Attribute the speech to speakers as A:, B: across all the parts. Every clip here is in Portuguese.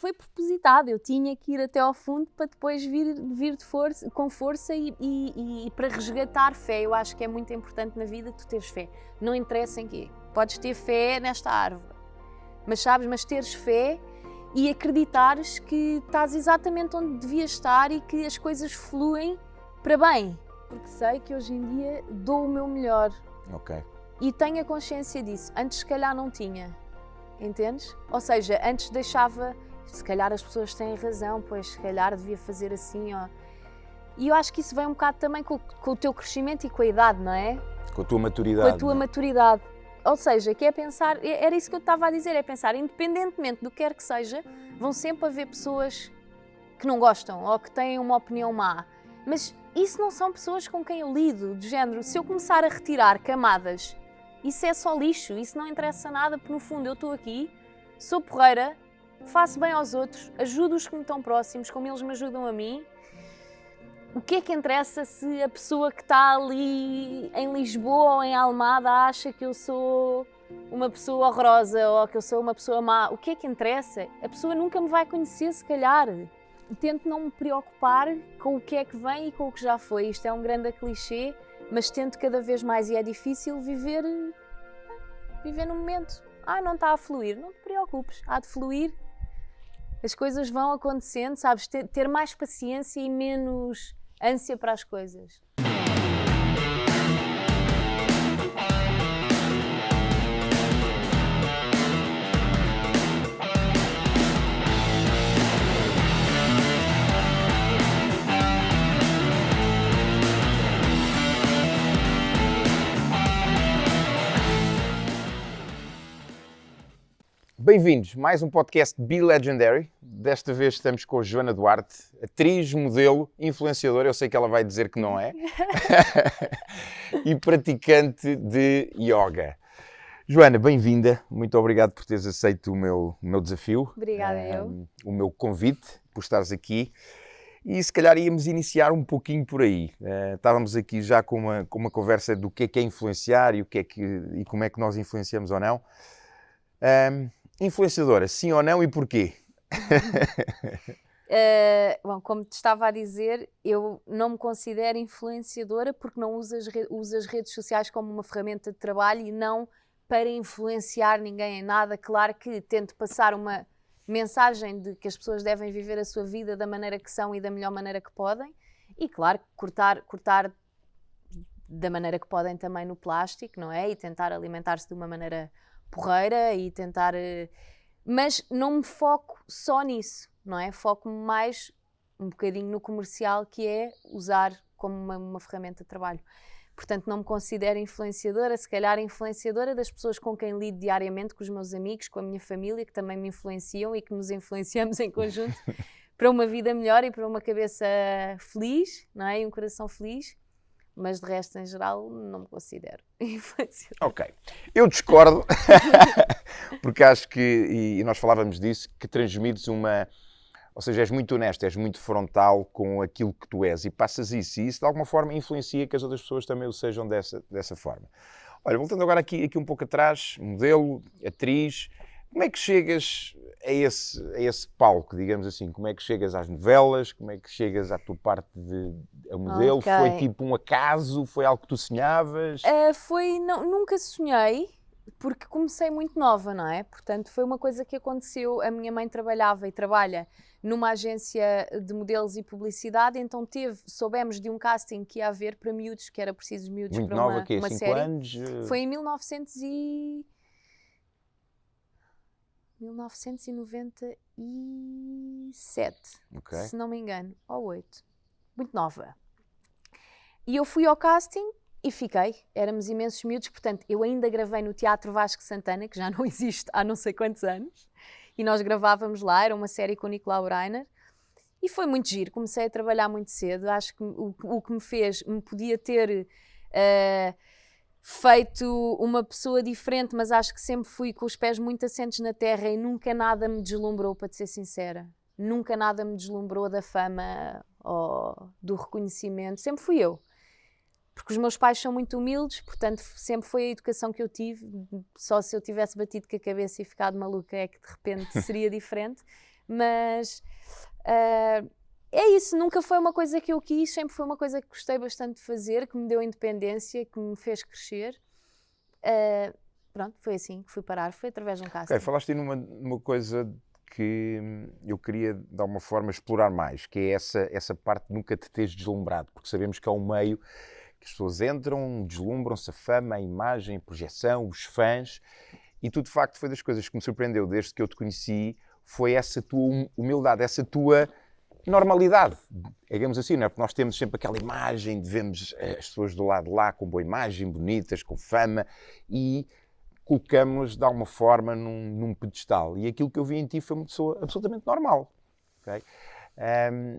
A: foi propositado. Eu tinha que ir até ao fundo para depois vir, vir de força, com força e, e, e, para resgatar fé. Eu acho que é muito importante na vida tu teres fé. Não interessa em quê. Podes ter fé nesta árvore, mas sabes, mas teres fé e acreditares que estás exatamente onde devias estar e que as coisas fluem para bem. Porque sei que hoje em dia dou o meu melhor.
B: Ok.
A: E tenho a consciência disso. Antes, se calhar, não tinha. Entendes? Ou seja, antes deixava. Se calhar as pessoas têm razão, pois se calhar devia fazer assim. Ó. E eu acho que isso vem um bocado também com, com o teu crescimento e com a idade, não é?
B: Com a tua maturidade.
A: Com a tua
B: é?
A: maturidade. Ou seja, que é pensar, era isso que eu estava a dizer, é pensar, independentemente do que quer que seja, vão sempre haver pessoas que não gostam ou que têm uma opinião má. Mas isso não são pessoas com quem eu lido, de género, se eu começar a retirar camadas, isso é só lixo, isso não interessa nada, porque no fundo eu estou aqui, sou porreira, faço bem aos outros, ajudo os que me estão próximos, como eles me ajudam a mim o que é que interessa se a pessoa que está ali em Lisboa ou em Almada acha que eu sou uma pessoa horrorosa ou que eu sou uma pessoa má? O que é que interessa? A pessoa nunca me vai conhecer, se calhar. Tento não me preocupar com o que é que vem e com o que já foi. Isto é um grande clichê, mas tento cada vez mais, e é difícil, viver, viver no momento. Ah, não está a fluir. Não te preocupes, há de fluir. As coisas vão acontecendo, sabes? Ter mais paciência e menos ânsia para as coisas.
B: Bem-vindos, mais um podcast Be Legendary. Desta vez estamos com Joana Duarte, atriz, modelo, influenciadora, eu sei que ela vai dizer que não é, e praticante de yoga. Joana, bem-vinda, muito obrigado por teres aceito o meu, o meu desafio.
A: Obrigada, um, eu.
B: O meu convite, por estares aqui. E se calhar íamos iniciar um pouquinho por aí. Uh, estávamos aqui já com uma, com uma conversa do que é que é influenciar e, o que é que, e como é que nós influenciamos ou não. Um, Influenciadora, sim ou não e porquê?
A: Uh, bom, como te estava a dizer, eu não me considero influenciadora porque não uso as, uso as redes sociais como uma ferramenta de trabalho e não para influenciar ninguém em nada. Claro que tento passar uma mensagem de que as pessoas devem viver a sua vida da maneira que são e da melhor maneira que podem. E claro, cortar, cortar da maneira que podem também no plástico, não é? E tentar alimentar-se de uma maneira porreira e tentar. Eh, mas não me foco só nisso, não é? Foco-me mais um bocadinho no comercial, que é usar como uma, uma, ferramenta de trabalho. Portanto, não me considero influenciadora, se calhar influenciadora das pessoas com quem lido diariamente, com os meus amigos, com a minha família, que também me influenciam e que nos influenciamos em conjunto para uma vida melhor e para uma cabeça feliz, não é? E um coração feliz mas de resto, em geral, não me considero influenciador.
B: Ok. Eu discordo, porque acho que, e nós falávamos disso, que transmites uma. Ou seja, és muito honesto, és muito frontal com aquilo que tu és e passas isso, e isso de alguma forma influencia que as outras pessoas também o sejam dessa, dessa forma. Olha, voltando agora aqui, aqui um pouco atrás, modelo, atriz, como é que chegas a esse, a esse palco, digamos assim? Como é que chegas às novelas? Como é que chegas à tua parte de a modelo? Okay. Foi tipo um acaso? Foi algo que tu sonhavas?
A: Uh, foi, não, nunca sonhei, porque comecei muito nova, não é? Portanto, foi uma coisa que aconteceu. A minha mãe trabalhava e trabalha numa agência de modelos e publicidade, então teve, soubemos de um casting que ia haver para miúdos, que era preciso miúdos
B: muito
A: para
B: nova,
A: uma,
B: que
A: uma
B: cinco
A: série.
B: Anos?
A: Foi em 1900 e 1997, okay. se não me engano, ou 8. Muito nova. E eu fui ao casting e fiquei. Éramos imensos miúdos, portanto, eu ainda gravei no Teatro Vasco Santana, que já não existe há não sei quantos anos, e nós gravávamos lá, era uma série com o Nicolau Reiner. E foi muito giro, comecei a trabalhar muito cedo. Acho que o, o que me fez, me podia ter. Uh, feito uma pessoa diferente, mas acho que sempre fui com os pés muito assentes na terra e nunca nada me deslumbrou, para te ser sincera. Nunca nada me deslumbrou da fama ou do reconhecimento. Sempre fui eu. Porque os meus pais são muito humildes, portanto, sempre foi a educação que eu tive. Só se eu tivesse batido com a cabeça e ficado maluca é que de repente seria diferente. Mas uh, é isso, nunca foi uma coisa que eu quis, sempre foi uma coisa que gostei bastante de fazer, que me deu independência, que me fez crescer. Uh, pronto, foi assim que fui parar, foi através de um casting.
B: Okay, falaste numa, numa coisa que eu queria, de alguma forma, explorar mais, que é essa, essa parte de nunca te teres deslumbrado, porque sabemos que é um meio que as pessoas entram, deslumbram-se a fama, a imagem, a projeção, os fãs, e tu, de facto, foi das coisas que me surpreendeu desde que eu te conheci, foi essa tua hum, humildade, essa tua normalidade, digamos assim, não é? Porque nós temos sempre aquela imagem de vemos eh, as pessoas do lado de lá com boa imagem, bonitas, com fama, e colocamos de alguma forma num, num, pedestal. E aquilo que eu vi em ti foi uma pessoa absolutamente normal. Okay? Um,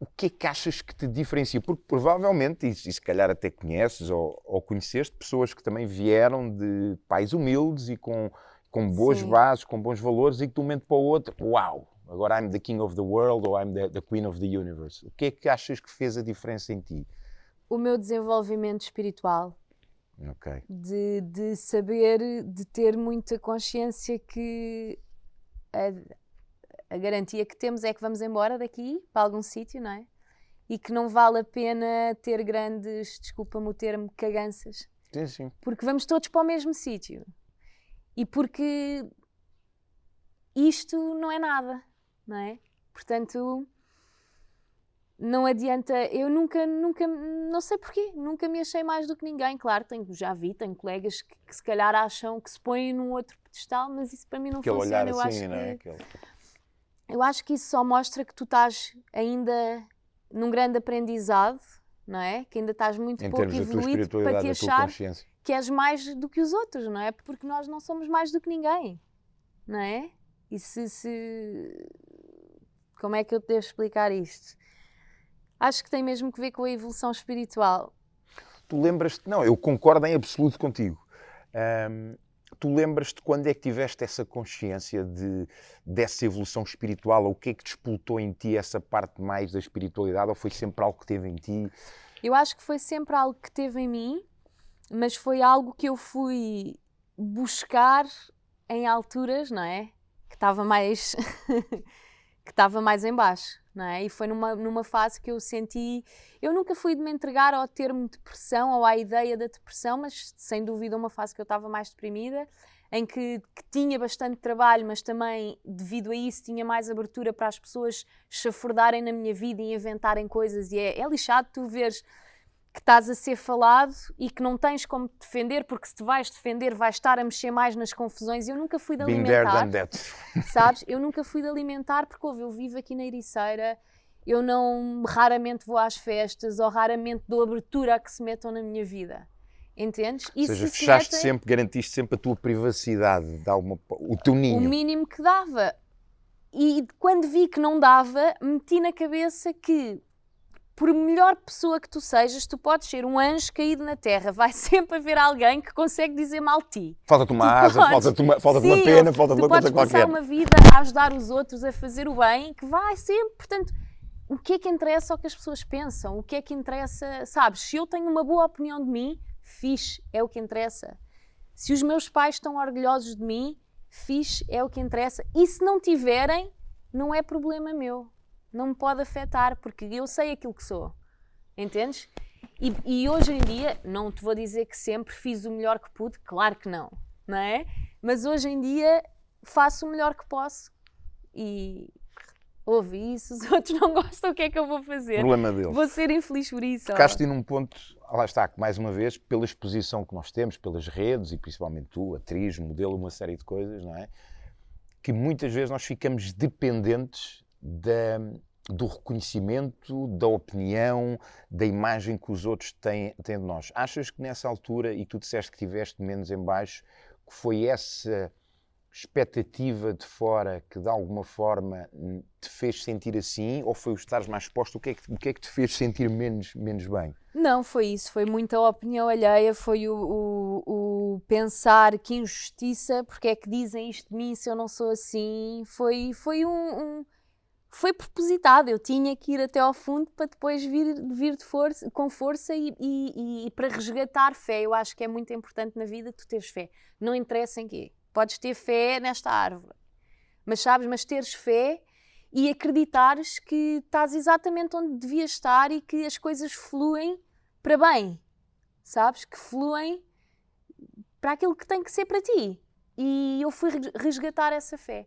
B: o que é que achas que te diferencia? Porque provavelmente, e, e se calhar até conheces ou, ou, conheceste, pessoas que também vieram de pais humildes e com, com boas Sim. bases, com bons valores, e que de um momento para o outro, uau, agora I'm the king of the world ou I'm the, the queen of the universe. O que é que achas que fez a diferença em ti?
A: O meu desenvolvimento espiritual.
B: Ok.
A: De, de saber, de ter muita consciência que a, a garantia que temos é que vamos embora daqui para algum sítio, não é? E que não vale a pena ter grandes, desculpa-me o termo, caganças.
B: Sim, sim.
A: Porque vamos todos para o mesmo sítio. E porque isto não é nada não é? Portanto, não adianta. Eu nunca, nunca, não sei porquê, nunca me achei mais do que ninguém. Claro, tenho, já vi, tenho colegas que, que se calhar acham que se põem num outro pedestal, mas isso para mim não
B: Aquele
A: funciona.
B: Olhar
A: eu
B: assim,
A: acho
B: não é?
A: que,
B: Aquele...
A: eu acho que isso só mostra que tu estás ainda num grande aprendizado, não é? Que ainda estás muito
B: em
A: pouco evoluído para te achar que és mais do que os outros, não é? Porque nós não somos mais do que ninguém, não é? E se, se como é que eu te devo explicar isto? Acho que tem mesmo que ver com a evolução espiritual.
B: Tu lembras-te, não, eu concordo em absoluto contigo. Tu lembras-te quando é que tiveste essa consciência de, dessa evolução espiritual? Ou o que é que despoltou em ti essa parte mais da espiritualidade? Ou foi sempre algo que teve em ti?
A: Eu acho que foi sempre algo que teve em mim, mas foi algo que eu fui buscar em alturas, não é? Que estava mais que estava mais em baixo, não é? E foi numa, numa fase que eu senti... Eu nunca fui de me entregar ao termo depressão ou à ideia da depressão, mas sem dúvida uma fase que eu estava mais deprimida, em que, que, tinha bastante trabalho, mas também, devido a isso, tinha mais abertura para as pessoas chafurdarem na minha vida e inventarem coisas. E é, é lixado tu veres que estás a ser falado e que não tens como te defender, porque se te vais defender vais estar a mexer mais nas confusões. Eu nunca fui de alimentar. Sabes? Eu nunca fui de alimentar porque ouve, eu vivo aqui na Ericeira, eu não raramente vou às festas ou raramente dou abertura a que se metam na minha vida. Entendes?
B: Ou seja, fechaste metem... sempre, garantiste sempre a tua privacidade, dá uma, o teu ninho.
A: O mínimo que dava. E quando vi que não dava, meti na cabeça que por melhor pessoa que tu sejas, tu podes ser um anjo caído na terra. Vai sempre haver alguém que consegue dizer mal de ti.
B: Falta-te uma asa, falta-te uma, falta uma pena, falta-te uma coisa qualquer.
A: Tu podes uma vida a ajudar os outros, a fazer o bem, que vai sempre. Portanto, o que é que interessa o que as pessoas pensam? O que é que interessa, sabes? Se eu tenho uma boa opinião de mim, fixe, é o que interessa. Se os meus pais estão orgulhosos de mim, fixe, é o que interessa. E se não tiverem, não é problema meu não me pode afetar, porque eu sei aquilo que sou. Entendes? E, e, hoje em dia, não te vou dizer que sempre fiz o melhor que pude, claro que não, não é? Mas hoje em dia faço o melhor que posso e ouvi isso, os outros não gostam, o que é que eu vou fazer?
B: Problema deles.
A: Vou ser infeliz por isso.
B: Tocaste num ponto, lá está, que mais uma vez, pela exposição que nós temos, pelas redes e principalmente tu, atriz, modelo, uma série de coisas, não é? Que muitas vezes nós ficamos dependentes da, do reconhecimento, da opinião, da imagem que os outros têm, têm de nós. Achas que nessa altura, e tu disseste que tiveste menos em baixo, que foi essa expectativa de fora que de alguma forma te fez sentir assim ou foi o estar mais exposto? O que, é que, o que é que te fez sentir menos, menos bem?
A: Não, foi isso. Foi muita opinião alheia, foi o, o, o, pensar que injustiça, porque é que dizem isto de mim se eu não sou assim. Foi, foi um, um foi propositado. Eu tinha que ir até ao fundo para depois vir, vir de força, com força e, e, e, para resgatar fé. Eu acho que é muito importante na vida tu teres fé. Não interessa em quê. Podes ter fé nesta árvore. Mas sabes, mas teres fé e acreditares que estás exatamente onde devias estar e que as coisas fluem para bem, sabes? Que fluem para aquilo que tem que ser para ti. E eu fui resgatar essa fé.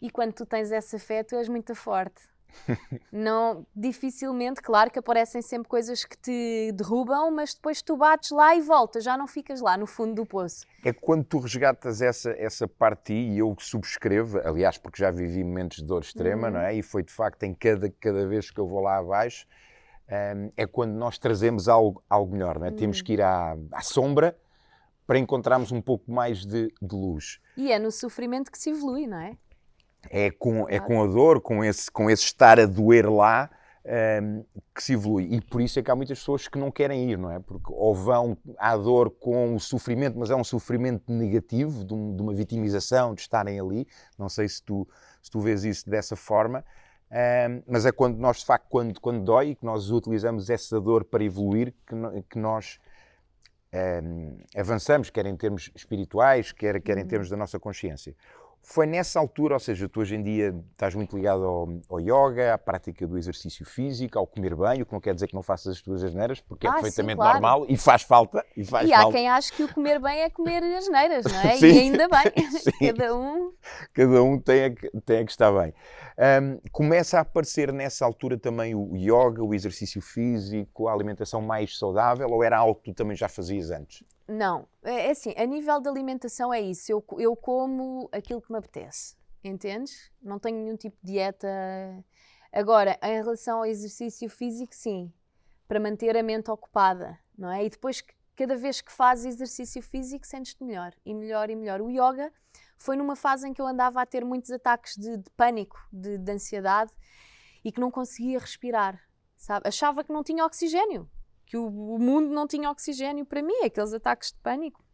A: E quando tu tens essa fé, tu és muito forte. não, dificilmente, claro que aparecem sempre coisas que te derrubam, mas depois tu bates lá e voltas, já não ficas lá no fundo do poço.
B: É quando tu resgatas essa, essa parte e eu subscrevo, aliás, porque já vivi momentos de dor extrema, uhum. não é? E foi de facto em cada, cada vez que eu vou lá abaixo, um, é quando nós trazemos algo, algo melhor, não é? Uhum. Temos que ir à, à sombra para encontrarmos um pouco mais de, de luz.
A: E é no sofrimento que se evolui, não é?
B: É com, é com a dor, com esse, com esse estar a doer lá, um, que se evolui. E por isso é que há muitas pessoas que não querem ir, não é? Porque ou vão à dor com o sofrimento, mas é um sofrimento negativo, de, um, de uma vitimização, de estarem ali. Não sei se tu, se tu vês isso dessa forma. Um, mas é quando nós, de facto, quando, quando dói, que nós utilizamos essa dor para evoluir, que, no, que nós um, ehm, avançamos, quer em termos espirituais, quer, quer em uhum. termos da nossa consciência. Foi nessa altura, ou seja, tu hoje em dia estás muito ligado ao, ao, yoga, à prática do exercício físico, ao comer bem, o que não quer dizer que não faças as tuas asneiras, porque é ah, perfeitamente sim, claro. normal e faz falta. E, faz
A: e há quem ache que o comer bem é comer asneiras, não é? Sim. E ainda bem, cada um...
B: Cada um tem a, tem a que estar bem. Um, começa a aparecer nessa altura também o yoga, o exercício físico, a alimentação mais saudável, ou era algo que tu também já fazias antes?
A: Não, é, é assim, a nível de alimentação é isso, eu, eu como aquilo que me apetece, entendes? Não tenho nenhum tipo de dieta. Agora, em relação ao exercício físico, sim, para manter a mente ocupada, não é? E depois, cada vez que fazes exercício físico, sentes-te melhor, e melhor e melhor. O yoga foi numa fase em que eu andava a ter muitos ataques de, de pânico, de, de ansiedade, e que não conseguia respirar, sabe? Achava que não tinha oxigênio que o, mundo não tinha oxigênio para mim, aqueles ataques de pânico.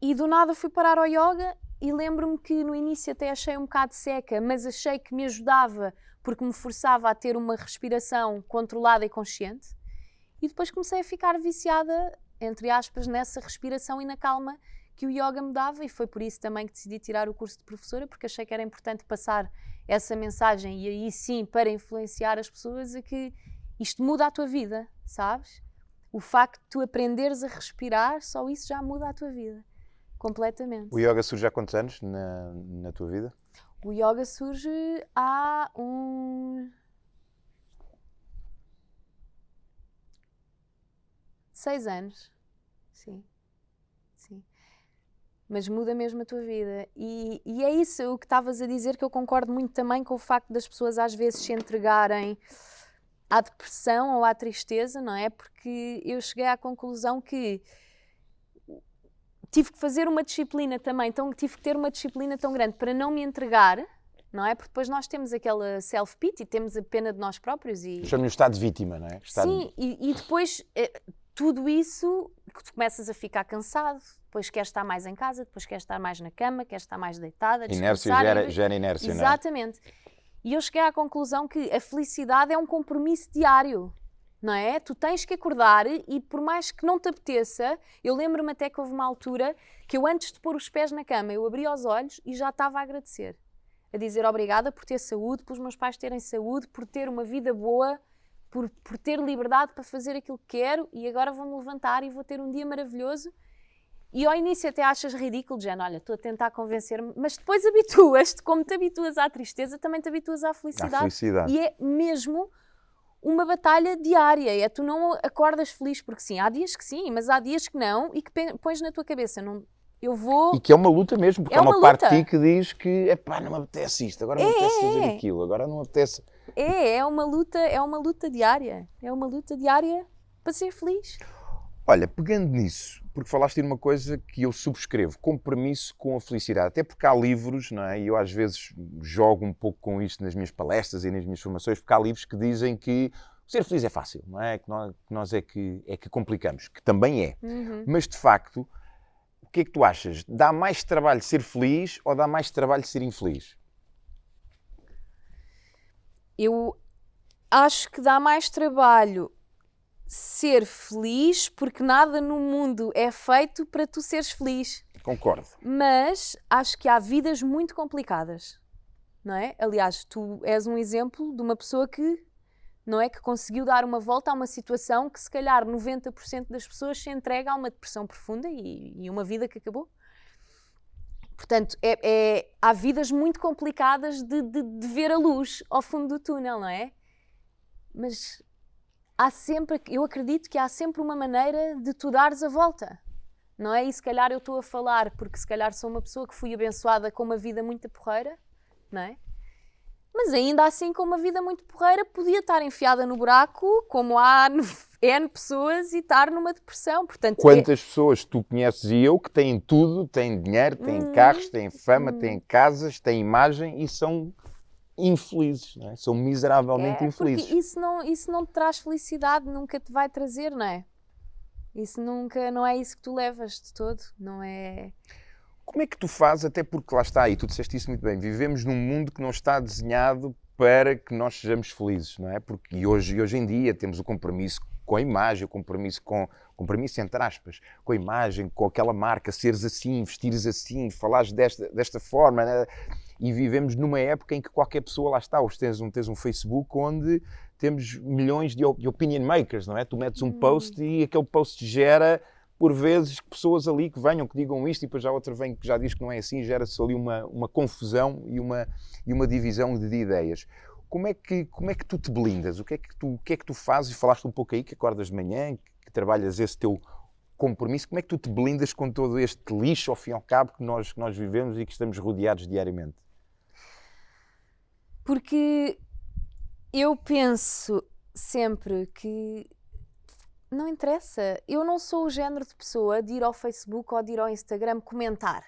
A: E do nada fui parar ao yoga e lembro-me que no início até achei um bocado seca, mas achei que me ajudava porque me forçava a ter uma respiração controlada e consciente. E depois comecei a ficar viciada, entre aspas, nessa respiração e na calma que o yoga me dava, e foi por isso também que decidi tirar o curso de professora, porque achei que era importante passar essa mensagem e aí sim para influenciar as pessoas a que isto muda a tua vida, sabes? O facto de tu aprenderes a respirar, só isso já muda a tua vida. Completamente.
B: O yoga surge há quantos anos na, na tua vida?
A: O yoga surge há um. Seis anos. Sim. Sim. Mas muda mesmo a tua vida. E, e é isso o que estavas a dizer, que eu concordo muito também com o facto das pessoas às vezes se entregarem à depressão ou à tristeza, não é? Porque eu cheguei à conclusão que tive que fazer uma disciplina também, então tive que ter uma disciplina tão grande para não me entregar, não é? Porque depois nós temos aquela self-pity, temos a pena de nós próprios e...
B: Chama-lhe o estado de vítima, não é?
A: Estado... Sim, e, e depois eh, tudo isso, tu começas a ficar cansado, depois queres estar mais em casa, depois queres estar mais na cama, queres estar mais deitada,
B: Inércia gera, gera inércia,
A: Exatamente.
B: não é?
A: E eu cheguei à conclusão que a felicidade é um compromisso diário. Não é? Tu tens que acordar e, por mais que não te apeteça, eu lembro-me até que houve uma altura que eu, antes de pôr os pés na cama, eu abria os olhos e já estava a agradecer. A dizer obrigada por ter saúde, pelos meus pais terem saúde, por ter uma vida boa, por, por ter liberdade para fazer aquilo que quero e agora vou-me levantar e vou ter um dia maravilhoso e ao início até achas ridículo, Jane, olha, estou a tentar convencer-me, mas depois habituas-te, como te habituas à tristeza, também te habituas à felicidade. À
B: felicidade.
A: E é mesmo uma batalha diária, é tu não acordas feliz, porque sim, há dias que sim, mas há dias que não, e que pões na tua cabeça, não, eu vou...
B: E que é uma luta mesmo, porque é há uma, uma parte de ti que diz que, epá, não me apetece isto, agora não me é, apetece fazer é. aquilo, agora não me apetece...
A: É, é uma luta, é uma luta diária, é uma luta diária para ser feliz.
B: Olha, pegando nisso, porque falaste de uma coisa que eu subscrevo, compromisso com a felicidade. Até porque há livros, não é? E eu às vezes jogo um pouco com isto nas minhas palestras e nas minhas formações, porque há livros que dizem que ser feliz é fácil, não é? Que nós, que nós é, que, é que complicamos, que também é. Uhum. Mas de facto, o que é que tu achas? Dá mais trabalho ser feliz ou dá mais trabalho ser infeliz?
A: Eu acho que dá mais trabalho ser feliz, porque nada no mundo é feito para tu seres feliz.
B: Concordo.
A: Mas acho que há vidas muito complicadas. não é? Aliás, tu és um exemplo de uma pessoa que não é que conseguiu dar uma volta a uma situação que se calhar 90% das pessoas se entrega a uma depressão profunda e, e uma vida que acabou. Portanto, é, é, há vidas muito complicadas de, de, de, ver a luz ao fundo do túnel, não é? Mas há sempre, eu acredito que há sempre uma maneira de tu dares a volta, não é? E se calhar eu estou a falar porque se calhar sou uma pessoa que fui abençoada com uma vida muito porreira, não é? Mas ainda assim, com uma vida muito porreira, podia estar enfiada no buraco, como há N pessoas, e estar numa depressão. Portanto,
B: Quantas é... pessoas tu conheces e eu que têm tudo, têm dinheiro, têm hum, carros, têm fama, hum. têm casas, têm imagem e são infelizes, é? são miseravelmente é, infelizes.
A: Porque isso não, isso não te traz felicidade, nunca te vai trazer, não é? Isso nunca, não é isso que tu levas de todo, não é.
B: Como é que tu fazes, até porque lá está, e tu disseste isso muito bem, vivemos num mundo que não está desenhado para que nós sejamos felizes, não é? Porque e hoje, e hoje em dia temos o compromisso com a imagem, o compromisso com, compromisso entre aspas, com a imagem, com aquela marca, seres assim, vestires assim, falares desta, desta forma, né? E vivemos numa época em que qualquer pessoa, lá está, hoje tens um, tens um Facebook onde temos milhões de, de opinion makers, não é? Tu metes um hum. post e aquele post gera por vezes, pessoas ali que venham, que digam isto e depois já outra vem que já diz que não é assim, gera-se ali uma, uma confusão e uma, e uma divisão de, de, ideias. Como é, que, como é que tu te blindas? O que é que tu, o que é que tu fazes? E falaste um pouco aí que acordas de manhã, que trabalhas esse teu compromisso. Como é que tu te blindas com todo este lixo, ao fim e ao cabo, que nós, que nós vivemos e que estamos rodeados diariamente?
A: Porque eu penso sempre que não interessa. Eu não sou o género de pessoa de ir ao Facebook ou de ir ao Instagram comentar.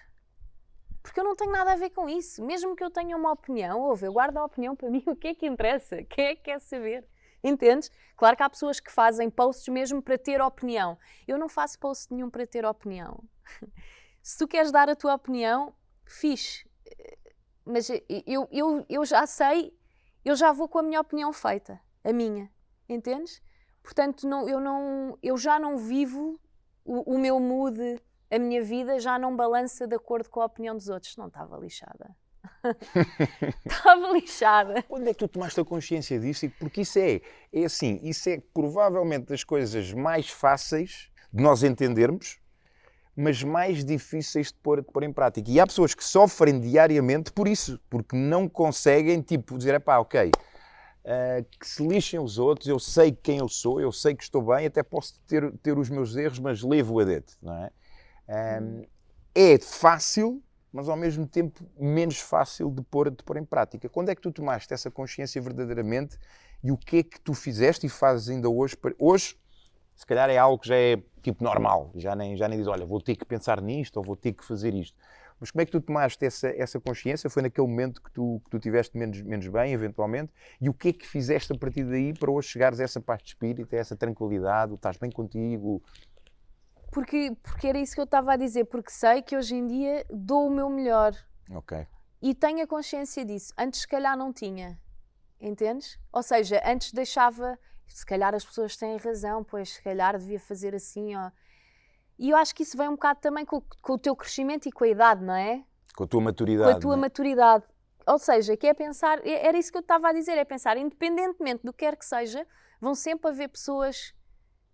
A: Porque eu não tenho nada a ver com isso. Mesmo que eu tenha uma opinião, ouve, eu guardo a opinião para mim, o que é que interessa? Quem é que quer saber? Entendes? Claro que há pessoas que fazem posts mesmo para ter opinião. Eu não faço post nenhum para ter opinião. Se tu queres dar a tua opinião, fixe. Mas eu, eu, eu já sei, eu já vou com a minha opinião feita. A minha. Entendes? Portanto, não, eu, não, eu já não vivo o, o, meu mood, a minha vida já não balança de acordo com a opinião dos outros. Não estava lixada. estava lixada.
B: Quando é que tu tomaste a consciência disso? Porque isso é, é assim, isso é provavelmente das coisas mais fáceis de nós entendermos, mas mais difíceis de pôr, de pôr em prática. E há pessoas que sofrem diariamente por isso, porque não conseguem, tipo, dizer, pá, ok, uh, que se lixem os outros, eu sei quem eu sou, eu sei que estou bem, até posso ter, ter os meus erros, mas levo a dedo, não é? Um, é fácil, mas ao mesmo tempo menos fácil de pôr, de pôr em prática. Quando é que tu tomaste essa consciência verdadeiramente e o que é que tu fizeste e fazes ainda hoje? Hoje, se calhar é algo que já é tipo normal, já nem, já nem diz, olha, vou ter que pensar nisto ou vou ter que fazer isto. Mas como é que tu tomaste essa, essa consciência? Foi naquele momento que tu, que tu tiveste menos, menos bem, eventualmente? E o que é que fizeste a partir daí para hoje chegares a essa paz de espírito, a essa tranquilidade, estás bem contigo?
A: Porque, porque era isso que eu estava a dizer, porque sei que hoje em dia dou o meu melhor.
B: Ok.
A: E tenho a consciência disso. Antes, se calhar, não tinha. Entendes? Ou seja, antes deixava. Se calhar as pessoas têm razão, pois se calhar devia fazer assim. Ó. E eu acho que isso vem um bocado também com, com, o teu crescimento e com a idade, não é?
B: Com a tua maturidade.
A: Com a tua é? maturidade. Ou seja, que é pensar, era isso que eu estava a dizer, é pensar, independentemente do que quer que seja, vão sempre haver pessoas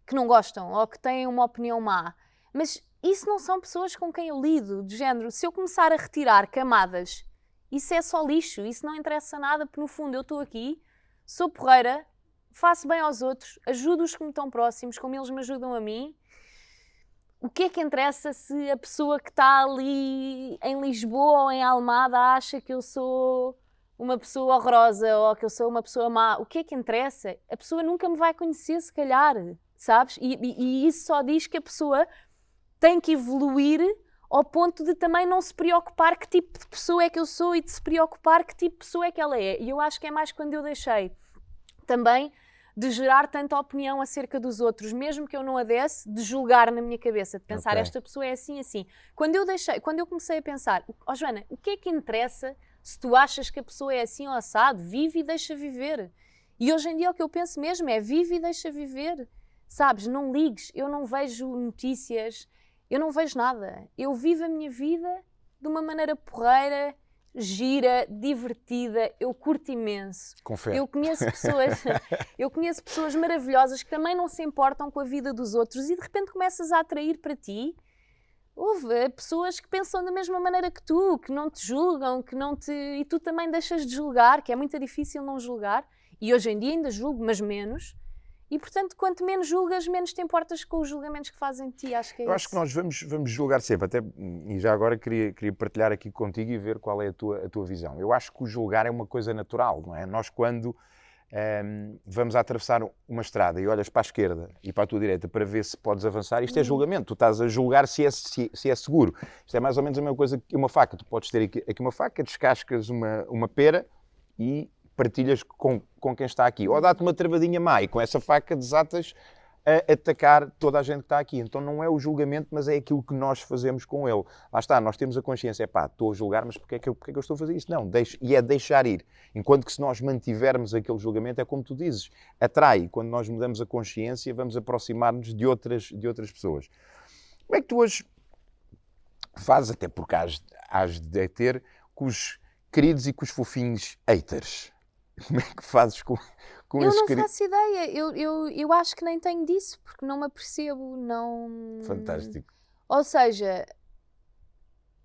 A: que não gostam ou que têm uma opinião má. Mas isso não são pessoas com quem eu lido, de género. Se eu começar a retirar camadas, isso é só lixo, isso não interessa nada, porque no fundo eu estou aqui, sou porreira, faço bem aos outros, ajudo os que me estão próximos, como eles me ajudam a mim o que é que interessa se a pessoa que está ali em Lisboa ou em Almada acha que eu sou uma pessoa horrorosa ou que eu sou uma pessoa má? O que é que interessa? A pessoa nunca me vai conhecer, se calhar, sabes? E, e, e isso só diz que a pessoa tem que evoluir ao ponto de também não se preocupar que tipo de pessoa é que eu sou e de se preocupar que tipo de pessoa é que ela é. E eu acho que é mais quando eu deixei também de gerar tanta opinião acerca dos outros, mesmo que eu não a desse, de julgar na minha cabeça, de pensar okay. esta pessoa é assim, assim. Quando eu deixei, quando eu comecei a pensar, oh Joana, o que é que interessa se tu achas que a pessoa é assim ou assado? Vive e deixa viver. E hoje em dia o que eu penso mesmo é vive e deixa viver. Sabes, não ligues, eu não vejo notícias, eu não vejo nada. Eu vivo a minha vida de uma maneira porreira, gira, divertida, eu curto imenso.
B: Confere.
A: Eu conheço pessoas, eu conheço pessoas maravilhosas que também não se importam com a vida dos outros e de repente começas a atrair para ti houve pessoas que pensam da mesma maneira que tu, que não te julgam, que não te e tu também deixas de julgar, que é muito difícil não julgar. E hoje em dia ainda julgo, mas menos. E portanto, quanto menos julgas, menos te importas com os julgamentos que fazem de ti. Acho que é
B: Eu
A: isso.
B: acho que nós vamos, vamos julgar sempre, até, e já agora queria, queria partilhar aqui contigo e ver qual é a tua, a tua visão. Eu acho que o julgar é uma coisa natural, não é? Nós, quando ehm, vamos a atravessar uma estrada e olhas para a esquerda e para a tua direita para ver se podes avançar, isto é
A: Uhum.
B: julgamento. Tu estás a julgar se é, se, se é seguro. Isto é mais ou menos a mesma coisa que uma faca. Tu podes ter aqui, aqui uma faca, descascas uma, uma pera e partilhas com, com quem está aqui. Ou dá-te uma travadinha má e com essa faca desatas a atacar toda a gente que está aqui. Então não é o julgamento, mas é aquilo que nós fazemos com ele. Lá está, nós temos a consciência, pá, estou a julgar, mas porquê é que eu, porquê é que eu estou a fazer isso? Não, deixo, e é deixar ir. Enquanto que se nós mantivermos aquele julgamento, é como tu dizes, atrai. Quando nós mudamos a consciência, vamos aproximar-nos de outras, de outras pessoas. Como é que tu hoje fazes, até porque has, has de ter, com os queridos e com os fofinhos haters? Como é que fazes com, com
A: Eu não faço ideia, eu, eu, eu acho que nem tenho disso, porque não me apercebo, não...
B: Fantástico.
A: Ou seja,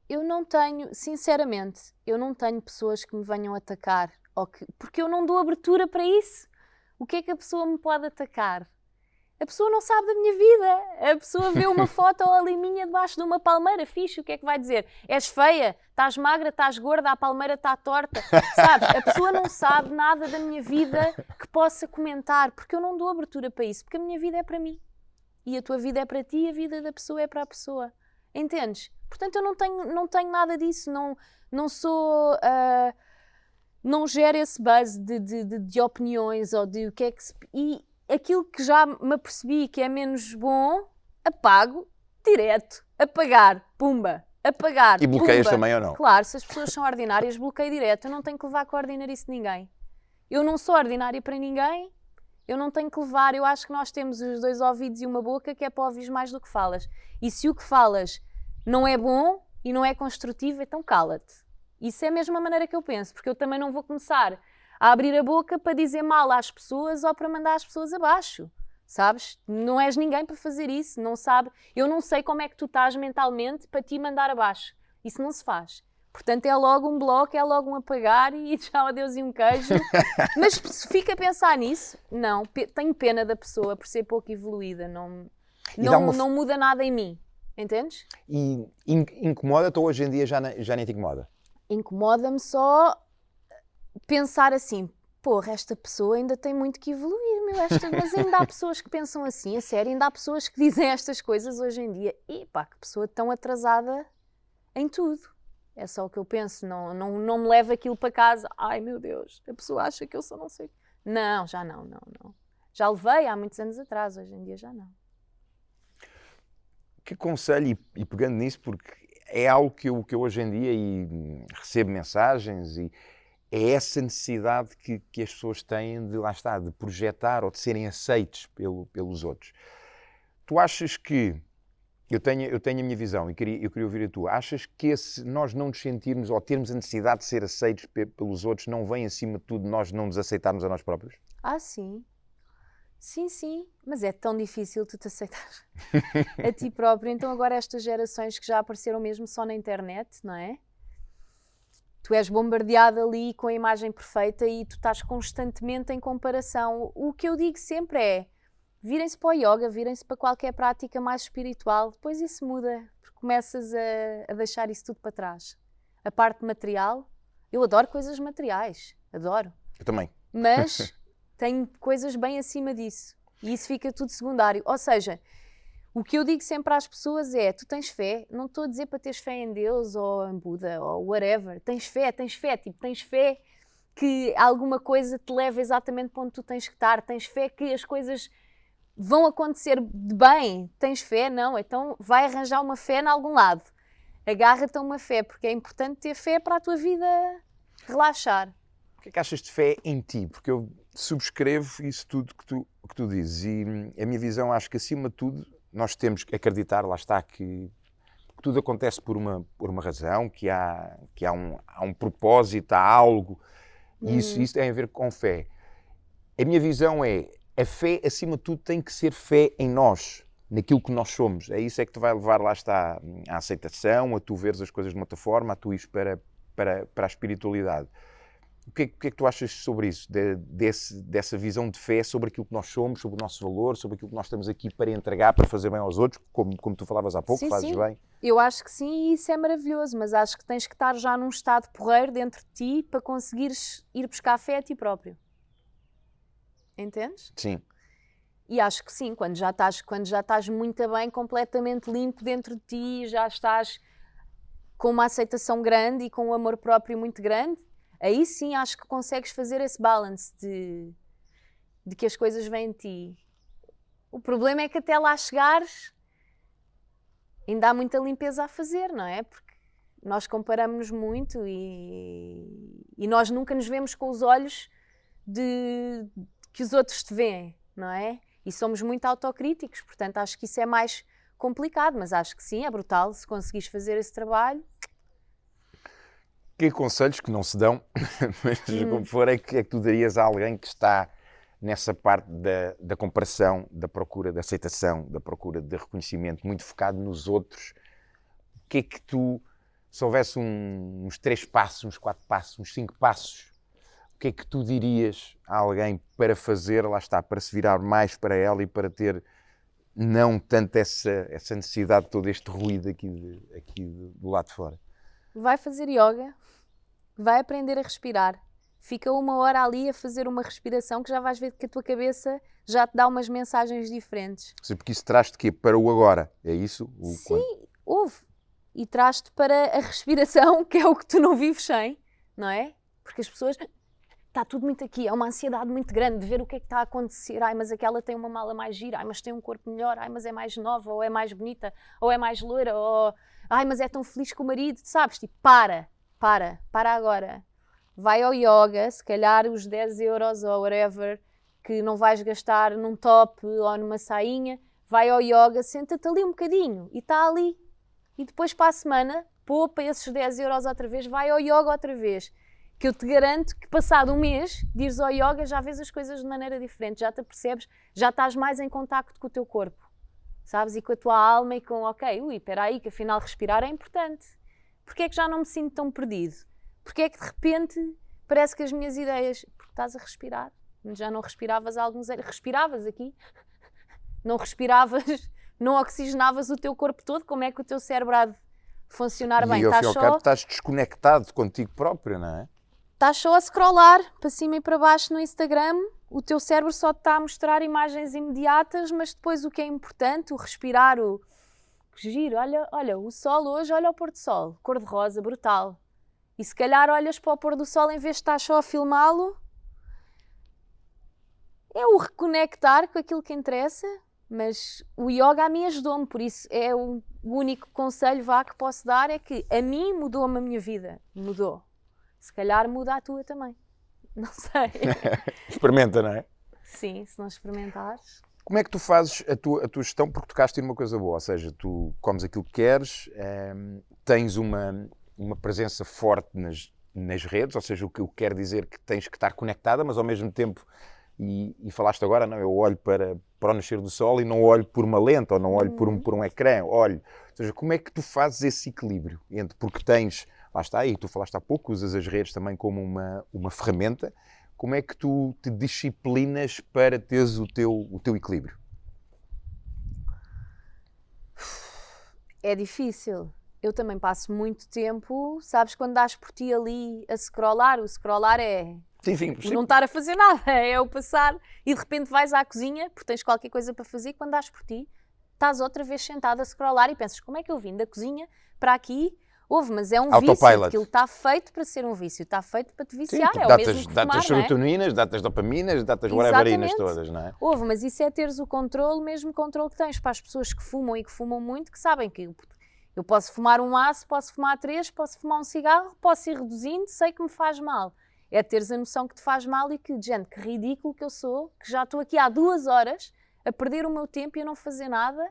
A: eu não tenho, sinceramente, eu não tenho pessoas que me venham atacar, ou que, porque eu não dou abertura para isso. O que é que a pessoa me pode atacar? A pessoa não sabe da minha vida. A pessoa vê uma foto ali minha debaixo de uma palmeira, fixe, o que é que vai dizer? És feia, estás magra, estás gorda, a palmeira está torta. Sabes? A pessoa não sabe nada da minha vida que possa comentar, porque eu não dou abertura para isso, porque a minha vida é para mim. E a tua vida é para ti e a vida da pessoa é para a pessoa. Entendes? Portanto, eu não tenho, não tenho nada disso. Não, não sou. ah, não gero esse buzz de, de, de, de opiniões ou de o que é que se. E aquilo que já me apercebi que é menos bom, apago direto. Apagar. Pumba. Apagar.
B: E bloqueias
A: pumba.
B: também ou não?
A: Claro, se as pessoas são ordinárias, bloqueio direto. Eu não tenho que levar com a ordinarice de ninguém. Eu não sou ordinária para ninguém. Eu não tenho que levar. Eu acho que nós temos os dois ouvidos e uma boca que é para ouvir mais do que falas. E se o que falas não é bom e não é construtivo, então cala-te. Isso é a mesma maneira que eu penso, porque eu também não vou começar a abrir a boca para dizer mal às pessoas ou para mandar as pessoas abaixo. Sabes? Não és ninguém para fazer isso, não sabe. Eu não sei como é que tu estás mentalmente para te mandar abaixo. Isso não se faz. Portanto, é logo um bloco, é logo um apagar e tchau, adeus e um queijo. Mas se fica a pensar nisso, não, tenho pena da pessoa por ser pouco evoluída, não, não,
B: uma
A: não muda nada em mim. Entendes?
B: E in- incomoda-te ou hoje em dia já, já nem te incomoda?
A: Incomoda-me só pensar assim, porra, esta pessoa ainda tem muito que evoluir, meu, esta... mas ainda há pessoas que pensam assim, a sério, ainda há pessoas que dizem estas coisas hoje em dia. E pá, que pessoa tão atrasada em tudo. É só o que eu penso, não, não, não me leva aquilo para casa. Ai meu Deus, a pessoa acha que eu só não sei. o quê." Não, já não, não, não. Já levei há muitos anos atrás, hoje em dia já não.
B: Que conselho, e, e pegando nisso, porque é algo que eu, que eu hoje em dia e, hum, recebo mensagens e é essa necessidade que, que as pessoas têm de, lá está, de projetar ou de serem aceites pelo, pelos outros. Tu achas que, eu tenho, eu tenho a minha visão e queria, eu queria ouvir a tua, achas que esse, nós não nos sentirmos ou termos a necessidade de ser aceitos pe- pelos outros não vem acima de tudo nós não nos aceitarmos a nós próprios?
A: Ah, sim. Sim, sim. Mas é tão difícil tu te aceitar a ti próprio. Então, agora, estas gerações que já apareceram mesmo só na internet, não é? Tu és bombardeado ali com a imagem perfeita e tu estás constantemente em comparação. O que eu digo sempre é: virem-se para o yoga, virem-se para qualquer prática mais espiritual, depois isso muda, porque começas a, a deixar isso tudo para trás. A parte material, eu adoro coisas materiais, adoro
B: Eu também.
A: mas tem coisas bem acima disso. E isso fica tudo secundário. Ou seja, o que eu digo sempre às pessoas é: tu tens fé, não estou a dizer para teres fé em Deus ou em Buda ou whatever. Tens fé, tens fé, tipo, tens fé que alguma coisa te leva exatamente para onde tu tens que estar, tens fé que as coisas vão acontecer de bem, tens fé, não, então vai arranjar uma fé em algum lado. Agarra-te a uma fé, porque é importante ter fé para a tua vida relaxar.
B: O que é que achas de fé em ti? Porque eu subscrevo isso tudo que tu, que tu dizes e a minha visão acho que acima de tudo nós temos que acreditar, lá está, que que tudo acontece por uma, por uma razão, que há, que há, um, há um propósito, há algo. E isso, uhum. isso tem a ver com fé. A minha visão é, a fé, acima de tudo, tem que ser fé em nós, naquilo que nós somos. É isso é que te vai levar, lá está, à aceitação, a tu veres as coisas de uma outra forma, a tu ires para, para, para a espiritualidade. O que, é, que, é, que tu achas sobre isso, de, desse, dessa visão de fé sobre aquilo que nós somos, sobre o nosso valor, sobre aquilo que nós estamos aqui para entregar, para fazer bem aos outros, como, como tu falavas há pouco, sim, fazes
A: sim.
B: bem?
A: Eu acho que sim e isso é maravilhoso, mas acho que tens que estar já num estado porreiro dentro de ti para conseguires ir buscar fé a ti próprio. Entendes?
B: Sim.
A: E acho que sim, quando já estás, quando já estás muito bem, completamente limpo dentro de ti, já estás com uma aceitação grande e com um amor próprio muito grande, aí sim acho que consegues fazer esse balance de, de que as coisas vêm de ti. O problema é que até lá chegares ainda há muita limpeza a fazer, não é? Porque nós comparamos muito e, e nós nunca nos vemos com os olhos de, de que os outros te veem, não é? E somos muito autocríticos, portanto acho que isso é mais complicado, mas acho que sim, é brutal se conseguires fazer esse trabalho
B: que conselhos que não se dão, mas hum. como for, é que, é que tu darias a alguém que está nessa parte da, da comparação, da procura de aceitação, da procura de reconhecimento, muito focado nos outros? O que é que tu, se houvesse um, uns três passos, uns quatro passos, uns cinco passos, o que é que tu dirias a alguém para fazer, lá está, para se virar mais para ela e para ter não tanto essa, essa necessidade de todo este ruído aqui, de, aqui do lado de fora?
A: Vai fazer yoga, vai aprender a respirar. Fica uma hora ali a fazer uma respiração que já vais ver que a tua cabeça já te dá umas mensagens diferentes.
B: Sim, porque isso traz-te quê? Para o agora, é isso? O
A: Sim, quando... houve. E traz-te para a respiração, que é o que tu não vives sem, não é? Porque as pessoas está tudo muito aqui, é uma ansiedade muito grande de ver o que é que está a acontecer. Ai, mas aquela tem uma mala mais gira, ai, mas tem um corpo melhor, ai, mas é mais nova, ou é mais bonita, ou é mais loira, ou ai, mas é tão feliz com o marido, sabes? Tipo, para, para, para agora. Vai ao yoga, se calhar os 10 euros ou whatever que não vais gastar num top ou numa sainha, vai ao yoga, senta-te ali um bocadinho e está ali. E depois para a semana, poupa esses 10 euros outra vez, vai ao yoga outra vez. Que eu te garanto que passado um mês de ires ao yoga já vês as coisas de maneira diferente, já te percebes, já estás mais em contacto com o teu corpo, sabes? E com a tua alma e com, ok, ui, espera aí, que afinal respirar é importante Porquê é que já não me sinto tão perdido? Porquê é que de repente parece que as minhas ideias. Porque estás a respirar. Já não respiravas há alguns anos. Respiravas aqui. Não respiravas, não oxigenavas o teu corpo todo. Como é que o teu cérebro há de funcionar
B: e
A: bem?
B: E ao fim ao cabo estás desconectado contigo próprio, não é?
A: Estás só a scrollar para cima e para baixo no Instagram, o teu cérebro só te está a mostrar imagens imediatas, mas depois o que é importante, o respirar, o giro, olha, olha, o sol hoje, olha o pôr do sol, cor-de-rosa, brutal. E se calhar olhas para o pôr do sol em vez de estar só a filmá-lo, é o reconectar com aquilo que interessa, mas o yoga a mim ajudou-me, por isso é o único conselho vá que posso dar é que a mim mudou-me a minha vida, mudou. Se calhar muda a tua também. Não sei.
B: Experimenta, não é?
A: Sim, se não experimentares.
B: Como é que tu fazes a tua, a tua gestão? Porque tocaste em uma coisa boa, ou seja, tu comes aquilo que queres, ehm, tens uma, uma presença forte nas, nas redes, ou seja, o que, o que quer dizer que tens que estar conectada, mas ao mesmo tempo, e, e, falaste agora, não, eu olho para, para o nascer do sol e não olho por uma lente, ou não olho por um, uhum. por um ecrã, olho. Ou seja, como é que tu fazes esse equilíbrio? Entre, porque tens, lá está, e tu falaste há pouco, usas as redes também como uma, uma ferramenta, como é que tu te disciplinas para teres o teu, o teu equilíbrio?
A: É difícil. Eu também passo muito tempo, sabes, quando dás por ti ali a scrollar, o scrollar é
B: sim, sim,
A: sim. não estar a fazer nada, é o passar e de repente vais à cozinha porque tens qualquer coisa para fazer, quando dás por ti, estás outra vez sentado a scrollar e pensas como é que eu vim da cozinha para aqui Houve, mas é um Autopilot. vício. Aquilo está feito para ser um vício, está feito para te viciar. Sim, é datas, o mesmo que
B: datas
A: fumar,
B: serotoninas, é? datas dopaminas, datas whateverinas todas, não é?
A: Houve, mas isso é teres o controle, mesmo controle que tens para as pessoas que fumam e que fumam muito, que sabem que eu posso fumar um aço, posso fumar três, posso fumar um cigarro, posso ir reduzindo, sei que me faz mal. É teres a noção que te faz mal e que, gente, que ridículo que eu sou, que já estou aqui há duas horas a perder o meu tempo e a não fazer nada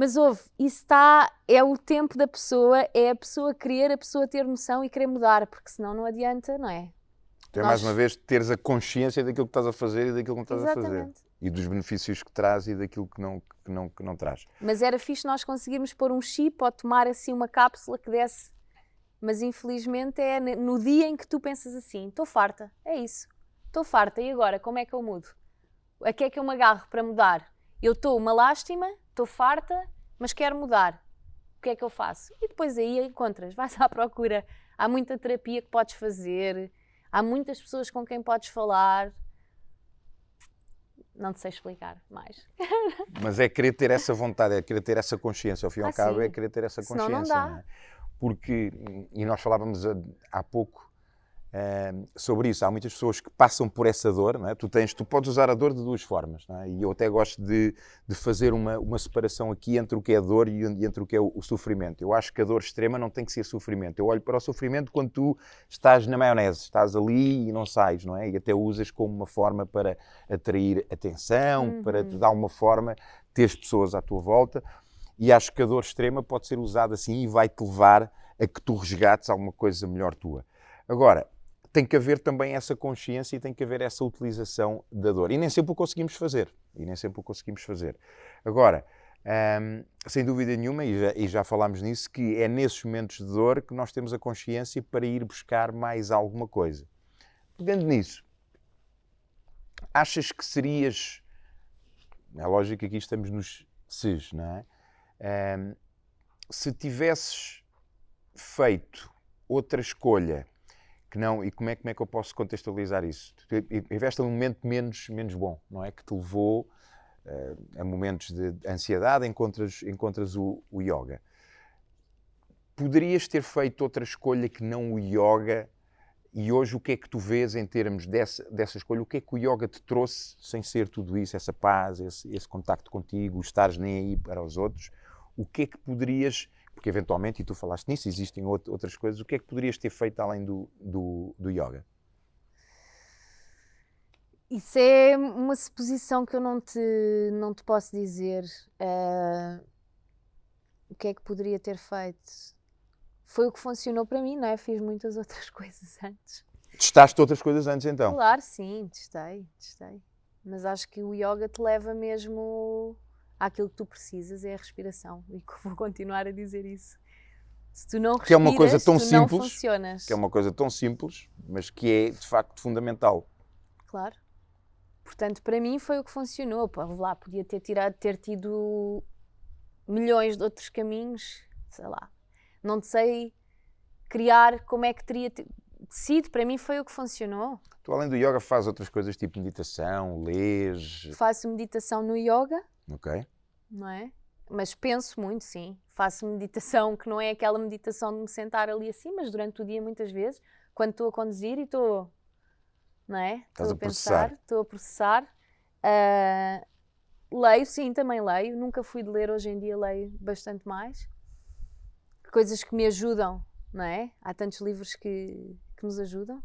A: Mas houve, isso está, é o tempo da pessoa, é a pessoa querer, a pessoa ter noção e querer mudar, porque senão não adianta, não é?
B: Então é mais uma vez teres a consciência daquilo que estás a fazer e daquilo que não estás
A: Exatamente.
B: a fazer. E dos benefícios que traz e daquilo que não, que não, que não traz.
A: Mas era fixe nós conseguirmos pôr um chip ou tomar assim uma cápsula que desse. Mas infelizmente é no dia em que tu pensas assim: estou farta, é isso, estou farta, e agora como é que eu mudo? A que é que eu me agarro para mudar? Eu estou uma lástima, estou farta, mas quero mudar. O que é que eu faço? E depois aí encontras, vais à procura. Há muita terapia que podes fazer, há muitas pessoas com quem podes falar. Não te sei explicar mais.
B: Mas é querer ter essa vontade, é querer ter essa consciência. Ao fim e ao
A: Ah,
B: cabo,
A: sim.
B: é querer ter essa
A: Senão
B: consciência.
A: não dá.
B: não é? Porque, e nós falávamos há- há pouco sobre isso, há muitas pessoas que passam por essa dor. É? tu, tens, tu podes usar a dor de duas formas. é? E eu até gosto de, de fazer uma, uma separação aqui entre o que é dor e entre o que é o, o sofrimento. Eu acho que a dor extrema não tem que ser sofrimento. Eu olho para o sofrimento quando tu estás na maionese, estás ali e não sais, não é? E até usas como uma forma para atrair atenção, para de alguma forma teres pessoas à tua volta. E acho que a dor extrema pode ser usada assim e vai-te levar a que tu resgates alguma coisa melhor tua. Agora, tem que haver também essa consciência e tem que haver essa utilização da dor. E nem sempre o conseguimos fazer. E nem sempre o conseguimos fazer. Agora, hum, sem dúvida nenhuma, e já, e já falámos nisso, que é nesses momentos de dor que nós temos a consciência para ir buscar mais alguma coisa. Pegando nisso, achas que serias. É lógico que aqui estamos nos ses, não é? Hum, se tivesses feito outra escolha que não, e como é, como é que eu posso contextualizar isso? Tu tiveste um momento menos, menos bom, não é? Que te levou eh, a momentos de ansiedade, encontras, encontras o, o yoga. Poderias ter feito outra escolha que não o yoga e hoje o que é que tu vês em termos dessa, dessa escolha? O que é que o yoga te trouxe sem ser tudo isso, essa paz, esse, esse contacto contigo, estares nem aí para os outros? O que é que poderias porque eventualmente, e tu falaste nisso, existem out- outras coisas, o que é que poderias ter feito além do, do, do yoga?
A: Isso é uma suposição que eu não te, não te posso dizer. eh, o que é que poderia ter feito? Foi o que funcionou para mim, não é? Fiz muitas outras coisas antes.
B: Testaste outras coisas antes então?
A: Claro, sim, testei, testei. Mas acho que o yoga te leva mesmo àquilo que tu precisas, é a respiração. E vou continuar a dizer isso. Se tu não respiras,
B: Que é uma coisa tão
A: tu não
B: simples,
A: funcionas.
B: Que é uma coisa tão simples, mas que é de facto fundamental.
A: Claro. Portanto, para mim foi o que funcionou. Pá, lá, podia ter tirado, ter tido milhões de outros caminhos, sei lá. Não sei criar como é que teria te- sido. Para mim foi o que funcionou.
B: Tu, além do yoga, fazes outras coisas tipo meditação, lês,
A: Faço meditação no yoga,
B: ok?
A: não é? Mas penso muito, sim. Faço meditação que não é aquela meditação de me sentar ali assim, mas durante o dia muitas vezes, quando estou a conduzir e estou, não é?
B: Estás
A: Estou
B: a
A: a pensar, estou a processar. Ah, leio, sim, também leio. Nunca fui de ler, hoje em dia leio bastante mais. Coisas que me ajudam, não é? Há tantos livros que, que nos ajudam.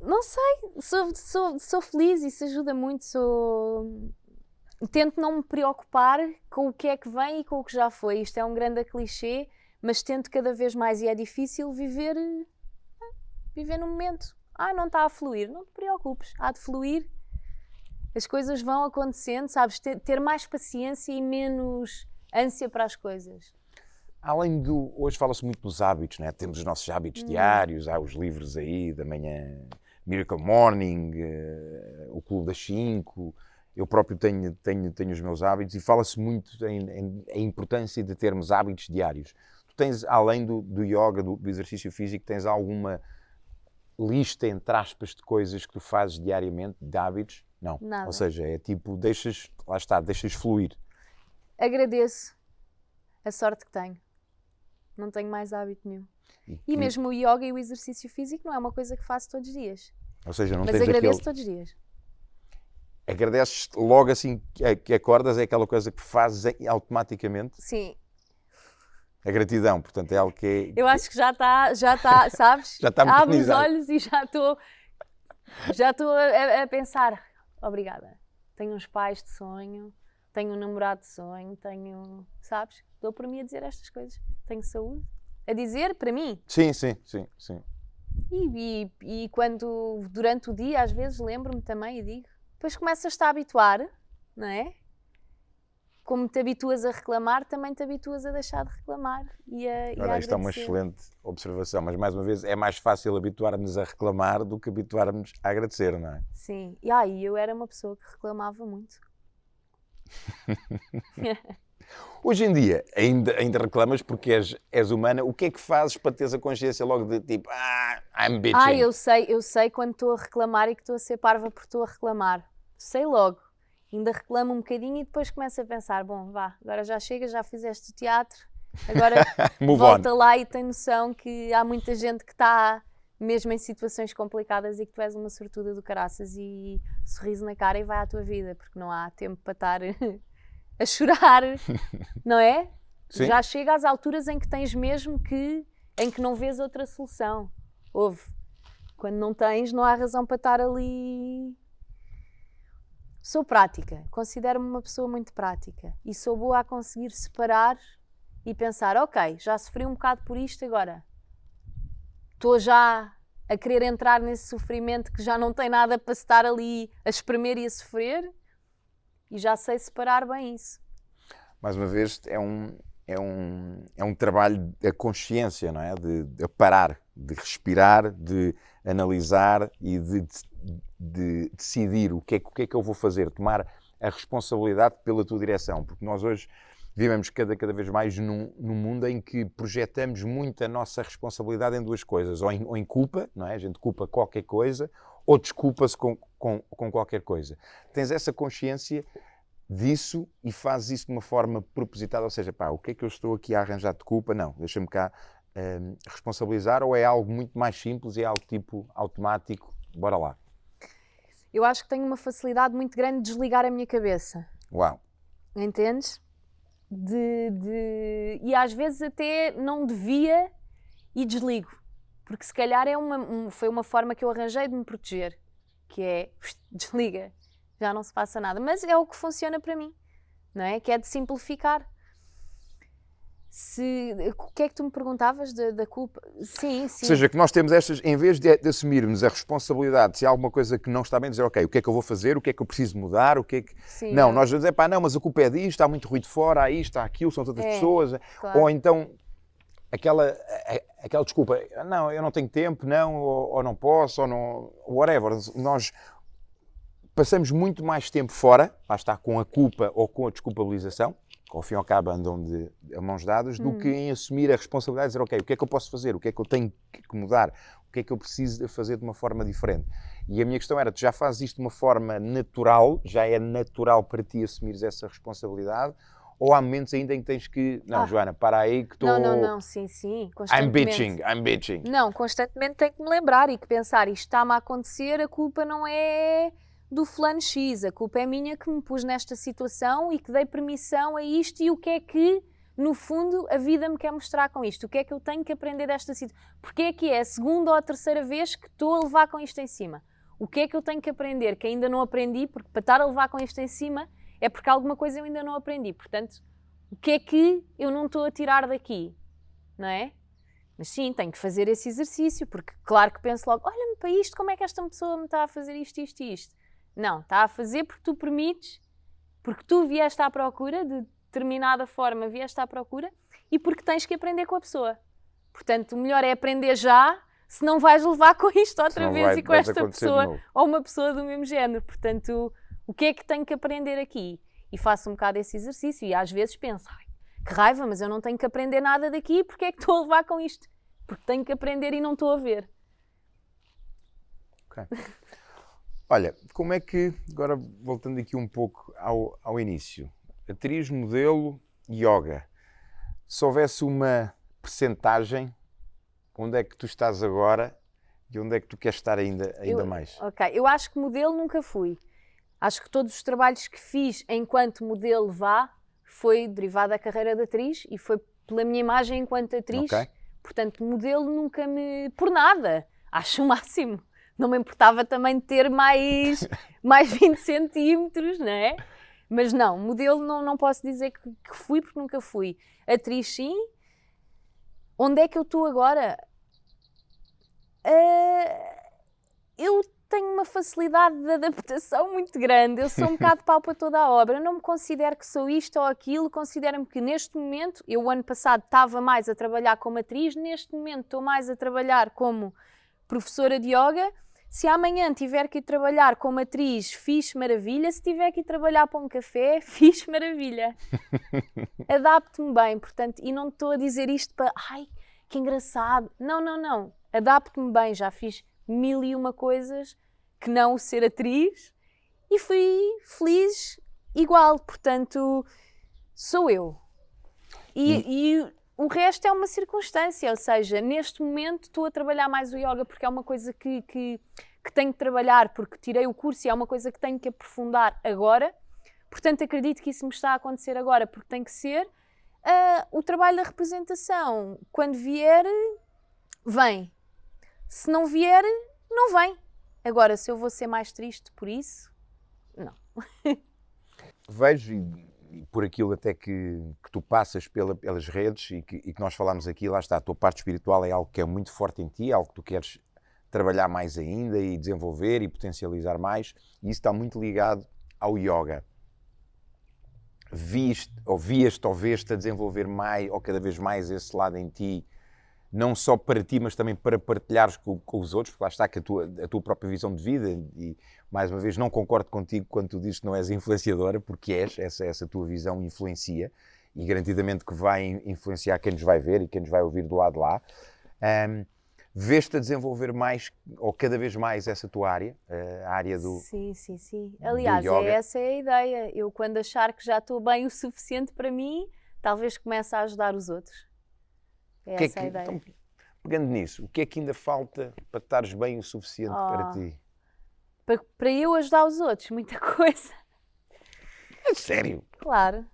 A: Não sei, sou, sou, sou feliz, isso ajuda muito. Sou... Tento não me preocupar com o que é que vem e com o que já foi. Isto é um grande clichê, mas tento cada vez mais, e é difícil, viver, viver no momento. Ah, não está a fluir. Não te preocupes, há de fluir. As coisas vão acontecendo, sabes? Ter, mais paciência e menos ânsia para as coisas.
B: Além do. Hoje fala-se muito dos hábitos, né? temos os nossos hábitos diários, há os livros aí da manhã, Miracle Morning, eh, o Clube das 5. Eu próprio tenho, tenho, tenho os meus hábitos e fala-se muito em, em, em importância de termos hábitos diários. Tu tens, além do, do yoga, do, do exercício físico, tens alguma lista, entre aspas, de coisas que tu fazes diariamente, de hábitos? Não.
A: Nada.
B: Ou seja, é tipo, deixas, lá está, deixas fluir.
A: Agradeço a sorte que tenho. Não tenho mais hábito nenhum. E mesmo o yoga e o exercício físico não é uma coisa que faço todos os dias.
B: Ou seja, não
A: Mas
B: tens
A: agradeço
B: aquele...
A: todos os dias.
B: agradeces logo assim que que acordas, é aquela coisa que fazes em- automaticamente.
A: Sim,
B: A gratidão, portanto, é algo que é.
A: eu acho que já está, já está, sabes?
B: Já está
A: Abro os olhos e já estou já estou a- a pensar. Obrigada. Tenho uns pais de sonho, tenho um namorado de sonho, tenho, sabes? Dou para mim a dizer estas coisas. Tenho saúde. A dizer para mim.
B: Sim, sim, sim, sim.
A: E, e, e quando, durante o dia, às vezes lembro-me também e digo. Depois começas-te a habituar, não é? Como te habituas a reclamar, também te habituas a deixar de reclamar e a, e
B: Olha,
A: a
B: isto é uma excelente observação, mas mais uma vez é mais fácil habituar-nos a reclamar do que habituarmos a agradecer, não é?
A: Sim. E aí eu era uma pessoa que reclamava muito.
B: Hoje em dia, ainda, ainda reclamas porque és, és humana, o que é que fazes para teres a consciência logo de tipo, ah, I'm bitching?
A: Ah, eu sei, eu sei quando estou a reclamar e que estou a ser parva porque estou a reclamar. Sei logo. Ainda reclamo um bocadinho e depois começo a pensar: bom, vá, agora já chega, já fizeste o teatro, agora volta
B: on.
A: lá e tem noção que há muita gente que está mesmo em situações complicadas e que tu és uma sortuda do caraças e sorriso na cara e vai à tua vida, porque não há tempo para estar a chorar, não é?
B: Sim.
A: Já chega às alturas em que tens mesmo que, em que não vês outra solução. Houve. Quando não tens, não há razão para estar ali. Sou prática, considero-me uma pessoa muito prática e sou boa a conseguir separar e pensar: ok, já sofri um bocado por isto, agora estou já a querer entrar nesse sofrimento que já não tem nada para estar ali a espremer e a sofrer e já sei separar bem isso.
B: Mais uma vez, é um, é um, é um trabalho da consciência, não é? De, de parar, de respirar, de analisar e de, de- de decidir o que, é, o que é que eu vou fazer, tomar a responsabilidade pela tua direção, porque nós hoje vivemos cada, cada vez mais num, num mundo em que projetamos muito a nossa responsabilidade em duas coisas, ou em, ou em culpa, não é? A gente culpa qualquer coisa, ou desculpa-se com, com, com qualquer coisa. Tens essa consciência disso e fazes isso de uma forma propositada, ou seja, pá, o que é que eu estou aqui a arranjar de culpa? Não, deixa-me cá hum, responsabilizar, ou é algo muito mais simples e é algo tipo automático, bora lá.
A: Eu acho que tenho uma facilidade muito grande de desligar a minha cabeça.
B: Uau,
A: entendes? De, de- E às vezes até não devia e desligo. Porque se calhar é uma, um- foi uma forma que eu arranjei de me proteger. Que é, desliga, já não se passa nada. Mas é o que funciona para mim, não é? Que é de simplificar. Se, o que é que tu me perguntavas da, da culpa? Sim, sim.
B: Ou seja, que nós temos estas, em vez de, de assumirmos a responsabilidade, se há alguma coisa que não está bem, dizer, ok, o que é que eu vou fazer, o que é que eu preciso mudar, o que é que...
A: Sim,
B: Não,
A: é,
B: nós dizemos, pá, não, mas a culpa é disto, há muito ruído fora, há isto, há aquilo, são tantas
A: É,
B: pessoas.
A: claro.
B: Ou então, aquela, aquela desculpa, não, eu não tenho tempo, não, ou, ou não posso, ou não... whatever. Nós passamos muito mais tempo fora, lá está, com a culpa ou com a desculpabilização, ao fim e ao cabo andam de, a mãos dadas, do que em assumir a responsabilidade e dizer, ok, o que é que eu posso fazer, o que é que eu tenho que mudar, o que é que eu preciso de fazer de uma forma diferente. E a minha questão era, tu já fazes isto de uma forma natural, já é natural para ti assumires essa responsabilidade, ou há momentos ainda em que tens que, não,
A: Ah.
B: Joana, para aí que estou...
A: Não, não, não, sim, sim.
B: I'm
A: constantemente.
B: bitching, I'm bitching.
A: Não, constantemente tenho que me lembrar e que pensar, isto está-me a acontecer, a culpa não é do fulano X, a culpa é minha que me pus nesta situação e que dei permissão a isto e o que é que, no fundo, a vida me quer mostrar com isto? O que é que eu tenho que aprender desta situação? Porque é que é a segunda ou a terceira vez que estou a levar com isto em cima? O que é que eu tenho que aprender que ainda não aprendi? Porque para estar a levar com isto em cima é porque alguma coisa eu ainda não aprendi. Portanto, o que é que eu não estou a tirar daqui? Não é? Mas sim, tenho que fazer esse exercício, porque claro que penso logo, olha-me para isto, como é que esta pessoa me está a fazer isto, isto e isto? Não, está a fazer porque tu permites, porque tu vieste à procura, de determinada forma vieste à procura, e porque tens que aprender com a pessoa. Portanto, o melhor é aprender já, se não vais levar com isto outra
B: Senão
A: vez
B: vai-
A: e com esta pessoa, ou uma pessoa do mesmo género. Portanto, o que é que tenho que aprender aqui? E faço um bocado esse exercício e às vezes penso, ai, que raiva, mas eu não tenho que aprender nada daqui, porque é que estou a levar com isto? Porque tenho que aprender e não estou a ver.
B: Ok. Olha, como é que, agora voltando aqui um pouco ao, ao início, atriz, modelo, yoga, se houvesse uma percentagem, onde é que tu estás agora e onde é que tu queres estar ainda, ainda
A: Eu-
B: mais?
A: Ok, eu acho que modelo nunca fui. Acho que todos os trabalhos que fiz enquanto modelo vá foi derivado da carreira de atriz e foi pela minha imagem enquanto atriz.
B: Ok.
A: Portanto, modelo nunca me. por nada. Acho o máximo. Não me importava também de ter mais, mais 20 centímetros, não é? Mas não, modelo não, não posso dizer que, que fui porque nunca fui. Atriz sim. Onde é que eu estou agora? Uh, eu tenho uma facilidade de adaptação muito grande. Eu sou um bocado pau para toda a obra. Eu não me considero que sou isto ou aquilo. Considero-me que neste momento, eu o ano passado estava mais a trabalhar como atriz, neste momento estou mais a trabalhar como professora de yoga. Se amanhã tiver que ir trabalhar como atriz, fixe maravilha. Se tiver que ir trabalhar para um café, fixe maravilha. Adapto-me bem, portanto, e não estou a dizer isto para, ai, que engraçado. Não, não, não. Adapto-me bem. Já fiz mil e uma coisas que não ser atriz e fui feliz igual. Portanto, sou eu. E, hum. O resto é uma circunstância, ou seja, neste momento estou a trabalhar mais o yoga porque é uma coisa que, que, que tenho que trabalhar, porque tirei o curso e é uma coisa que tenho que aprofundar agora. Portanto, acredito que isso me está a acontecer agora porque tem que ser. Uh, o trabalho da representação, quando vier, vem. Se não vier, não vem. Agora, se eu vou ser mais triste por isso, não.
B: Vejo, por aquilo até que, que tu passas pela, pelas redes e que, e que, nós falámos aqui, lá está, a tua parte espiritual é algo que é muito forte em ti, é algo que tu queres trabalhar mais ainda e desenvolver e potencializar mais, e isso está muito ligado ao yoga. Viste, ou vias, talvez, te a desenvolver mais, ou cada vez mais esse lado em ti, não só para ti, mas também para partilhares com, com os outros, porque lá está que a tua, a tua própria visão de vida, e mais uma vez não concordo contigo quando tu dizes que não és influenciadora, porque és, essa, essa tua visão influencia, e garantidamente que vai influenciar quem nos vai ver e quem nos vai ouvir do lado de lá. Um, Vês-te a desenvolver mais, ou cada vez mais, essa tua área, a área do.
A: Sim, sim, sim. Aliás, é essa é a ideia. Eu, quando achar que já estou bem o suficiente para mim, talvez comece a ajudar os outros. É que essa é que, a ideia. Então,
B: pegando nisso, o que é que ainda falta para estares bem o suficiente oh, para ti?
A: Para, para eu ajudar os outros, muita coisa.
B: É sério?
A: Claro,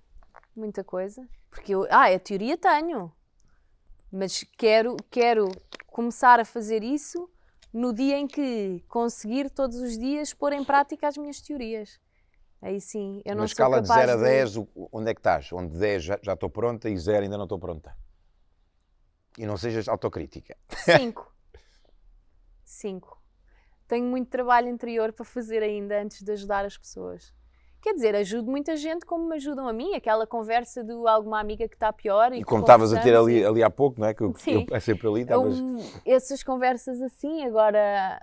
A: muita coisa. Porque eu, ah, a teoria tenho, mas quero, quero começar a fazer isso no dia em que conseguir todos os dias pôr em prática as minhas teorias. Aí sim, eu não
B: Na escala de 0 a 10, de... onde é que estás? Onde 10 já, já estou pronta e 0 ainda não estou pronta? E não sejas autocrítica.
A: Cinco. Cinco. Tenho muito trabalho interior para fazer ainda antes de ajudar as pessoas. Quer dizer, ajudo muita gente como me ajudam a mim, aquela conversa de alguma amiga que está pior.
B: E, e como estavas a ter ali, ali há pouco, não é? Que eu, Sim. eu sempre ali.
A: Estavas... Um, essas conversas assim, agora.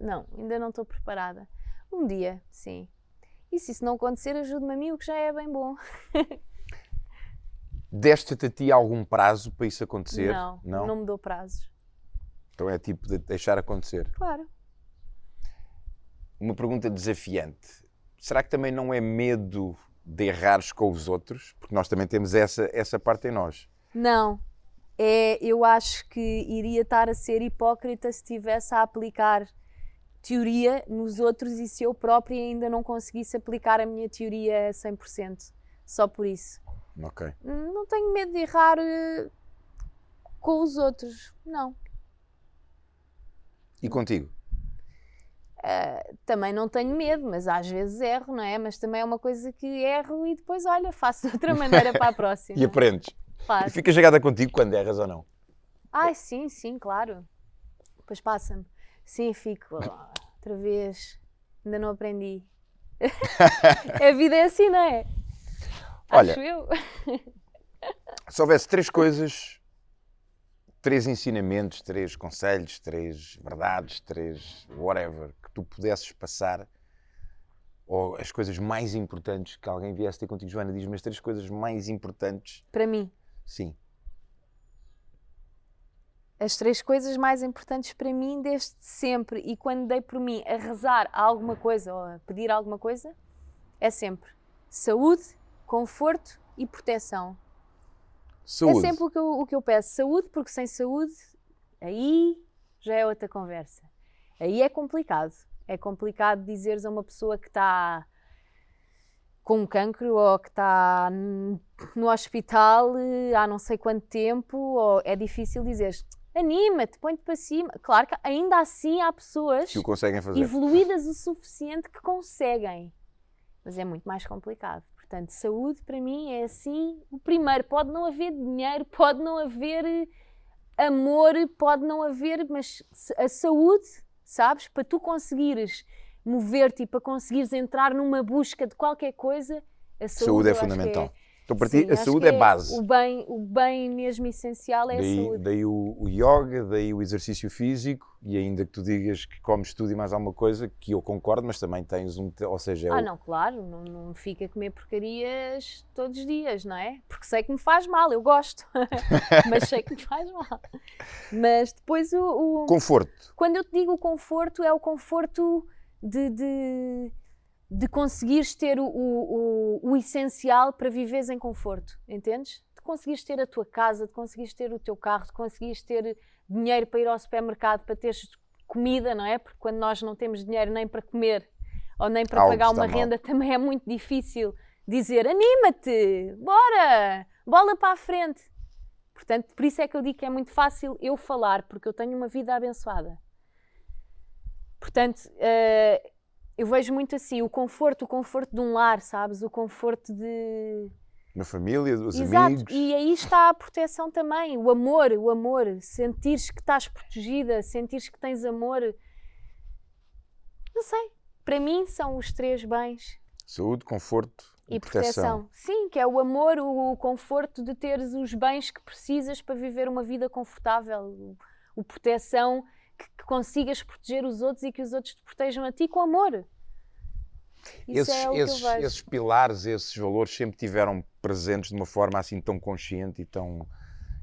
A: Não, ainda não estou preparada. Um dia, sim. E se isso não acontecer, ajude-me a mim, o que já é bem bom.
B: Deste-te a ti algum prazo para isso acontecer?
A: Não, não, não me dou prazos.
B: Então é tipo de deixar acontecer?
A: Claro.
B: Uma pergunta desafiante. Será que também não é medo de errares com os outros? Porque nós também temos essa, essa parte em nós.
A: Não. É, eu acho que iria estar a ser hipócrita se estivesse a aplicar teoria nos outros e se eu própria ainda não conseguisse aplicar a minha teoria a 100%. Só por isso.
B: Ok.
A: Não tenho medo de errar uh, com os outros, não.
B: E contigo?
A: Uh, também não tenho medo, mas às vezes erro, não é? Mas também é uma coisa que erro e depois, olha, faço de outra maneira para a próxima.
B: e aprendes. Claro. E fica chegada contigo quando erras ou não?
A: Ai, sim, sim, claro. Depois passa-me. Sim, fico outra vez. Ainda não aprendi. a vida é assim, não é?
B: Olha,
A: Acho eu.
B: se houvesse três coisas, três ensinamentos, três conselhos, três verdades, três whatever, que tu pudesses passar, ou as coisas mais importantes que alguém viesse ter contigo, Joana, diz-me as três coisas mais importantes.
A: Para mim?
B: Sim.
A: As três coisas mais importantes para mim desde sempre e quando dei por mim a rezar a alguma coisa ou a pedir alguma coisa, é sempre saúde, conforto e proteção. Saúde. É sempre o que, eu, o que eu peço. Saúde, porque sem saúde, aí já é outra conversa. Aí é complicado. É complicado dizeres a uma pessoa que está com um cancro ou que está no hospital eh, há não sei quanto tempo, ou é difícil dizer anima-te, põe-te para cima. Claro que ainda assim há pessoas
B: que o conseguem fazer.
A: evoluídas o suficiente que conseguem. mas é muito mais complicado. Portanto, saúde para mim é assim: o primeiro, pode não haver dinheiro, pode não haver eh, amor, pode não haver, mas a saúde, sabes, para tu conseguires mover-te e para conseguires entrar numa busca de qualquer coisa, a saúde,
B: saúde é
A: que
B: fundamental.
A: É-
B: Então, para ti,
A: Sim,
B: a
A: acho
B: saúde
A: que
B: é base.
A: O bem, o bem mesmo essencial é a
B: Daí,
A: saúde.
B: daí o, o yoga, daí o exercício físico, e ainda que tu digas que comes tudo e mais alguma coisa, que eu concordo, mas também tens um. Ou seja, é
A: Ah,
B: o-
A: não, claro, não, não fica a comer porcarias todos os dias, não é? Porque sei que me faz mal, eu gosto, mas sei que me faz mal. Mas depois o, o-
B: conforto.
A: quando eu te digo o conforto, é o conforto de, de, de conseguires ter o, o, o, o essencial para viveres em conforto, entendes? De conseguires ter a tua casa, de conseguires ter o teu carro, de conseguires ter dinheiro para ir ao supermercado, para teres comida, não é? Porque quando nós não temos dinheiro nem para comer ou nem para
B: Algo
A: pagar uma
B: mal.
A: renda, também é muito difícil dizer anima-te, bora, bola para a frente. Portanto, por isso é que eu digo que é muito fácil eu falar, porque eu tenho uma vida abençoada. Portanto, eh, eu vejo muito assim o conforto, o conforto de um lar, sabes? O conforto de.
B: Na família, dos
A: Exato,
B: amigos.
A: e aí está a proteção também, o amor, o amor, sentires que estás protegida, sentires que tens amor. Não sei, para mim são os três bens
B: Saúde, conforto e,
A: e proteção. Sim, que é o amor, o, o conforto de teres os bens que precisas para viver uma vida confortável, o, o proteção, que, que consigas proteger os outros e que os outros te protejam a ti com amor. Isso
B: Esses,
A: é
B: esses,
A: que
B: esses pilares, esses valores sempre tiveram presentes de uma forma assim tão consciente e tão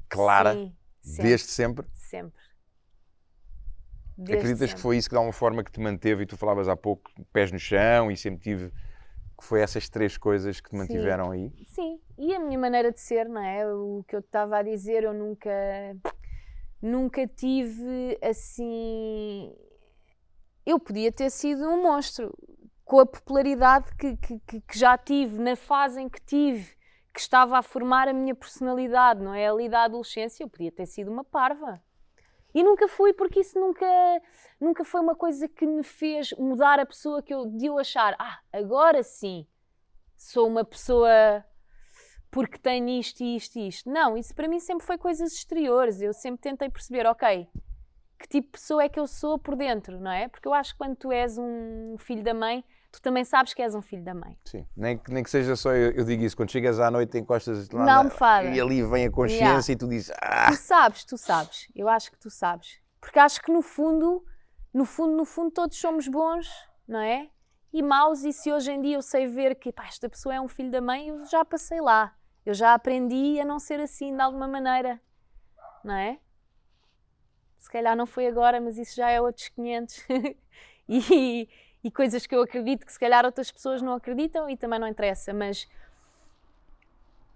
B: clara,
A: Sim, sempre,
B: desde sempre.
A: sempre. Desde
B: Acreditas que
A: sempre.
B: foi isso que de alguma forma que te manteve e tu falavas há pouco, pés no chão e sempre tive que foi essas três coisas que te
A: Sim.
B: mantiveram aí?
A: Sim, e a minha maneira de ser, não é? O que eu estava a dizer, eu nunca, nunca tive assim. Eu podia ter sido um monstro com a popularidade que, que, que- já tive, na fase em que tive, que estava a formar a minha personalidade, não é? Ali da adolescência, eu podia ter sido uma parva. E nunca fui, porque isso nunca, nunca foi uma coisa que me fez mudar a pessoa que eu, de eu achar, ah, agora sim, sou uma pessoa porque tenho isto e isto e isto. Não, isso para mim sempre foi coisas exteriores. Eu sempre tentei perceber, ok, que tipo de pessoa é que eu sou por dentro, não é? Porque eu acho que quando tu és um filho da mãe, tu também sabes que és um filho da mãe.
B: Sim. Nem, que- nem que seja só, eu, eu digo isso, quando chegas à noite encostas lá
A: Na
B: na- e ali vem a consciência
A: Yeah.
B: e tu dizes, ah,
A: Tu sabes, tu sabes. Eu acho que tu sabes. Porque acho que no fundo, no fundo, no fundo, todos somos bons, não é? E maus, e se hoje em dia eu sei ver que pá, esta pessoa é um filho da mãe, eu já passei lá. Eu já aprendi a não ser assim de alguma maneira, não é? Se calhar não foi agora, mas isso já é outros 500. e, e coisas que eu acredito que se calhar outras pessoas não acreditam e também não interessa, mas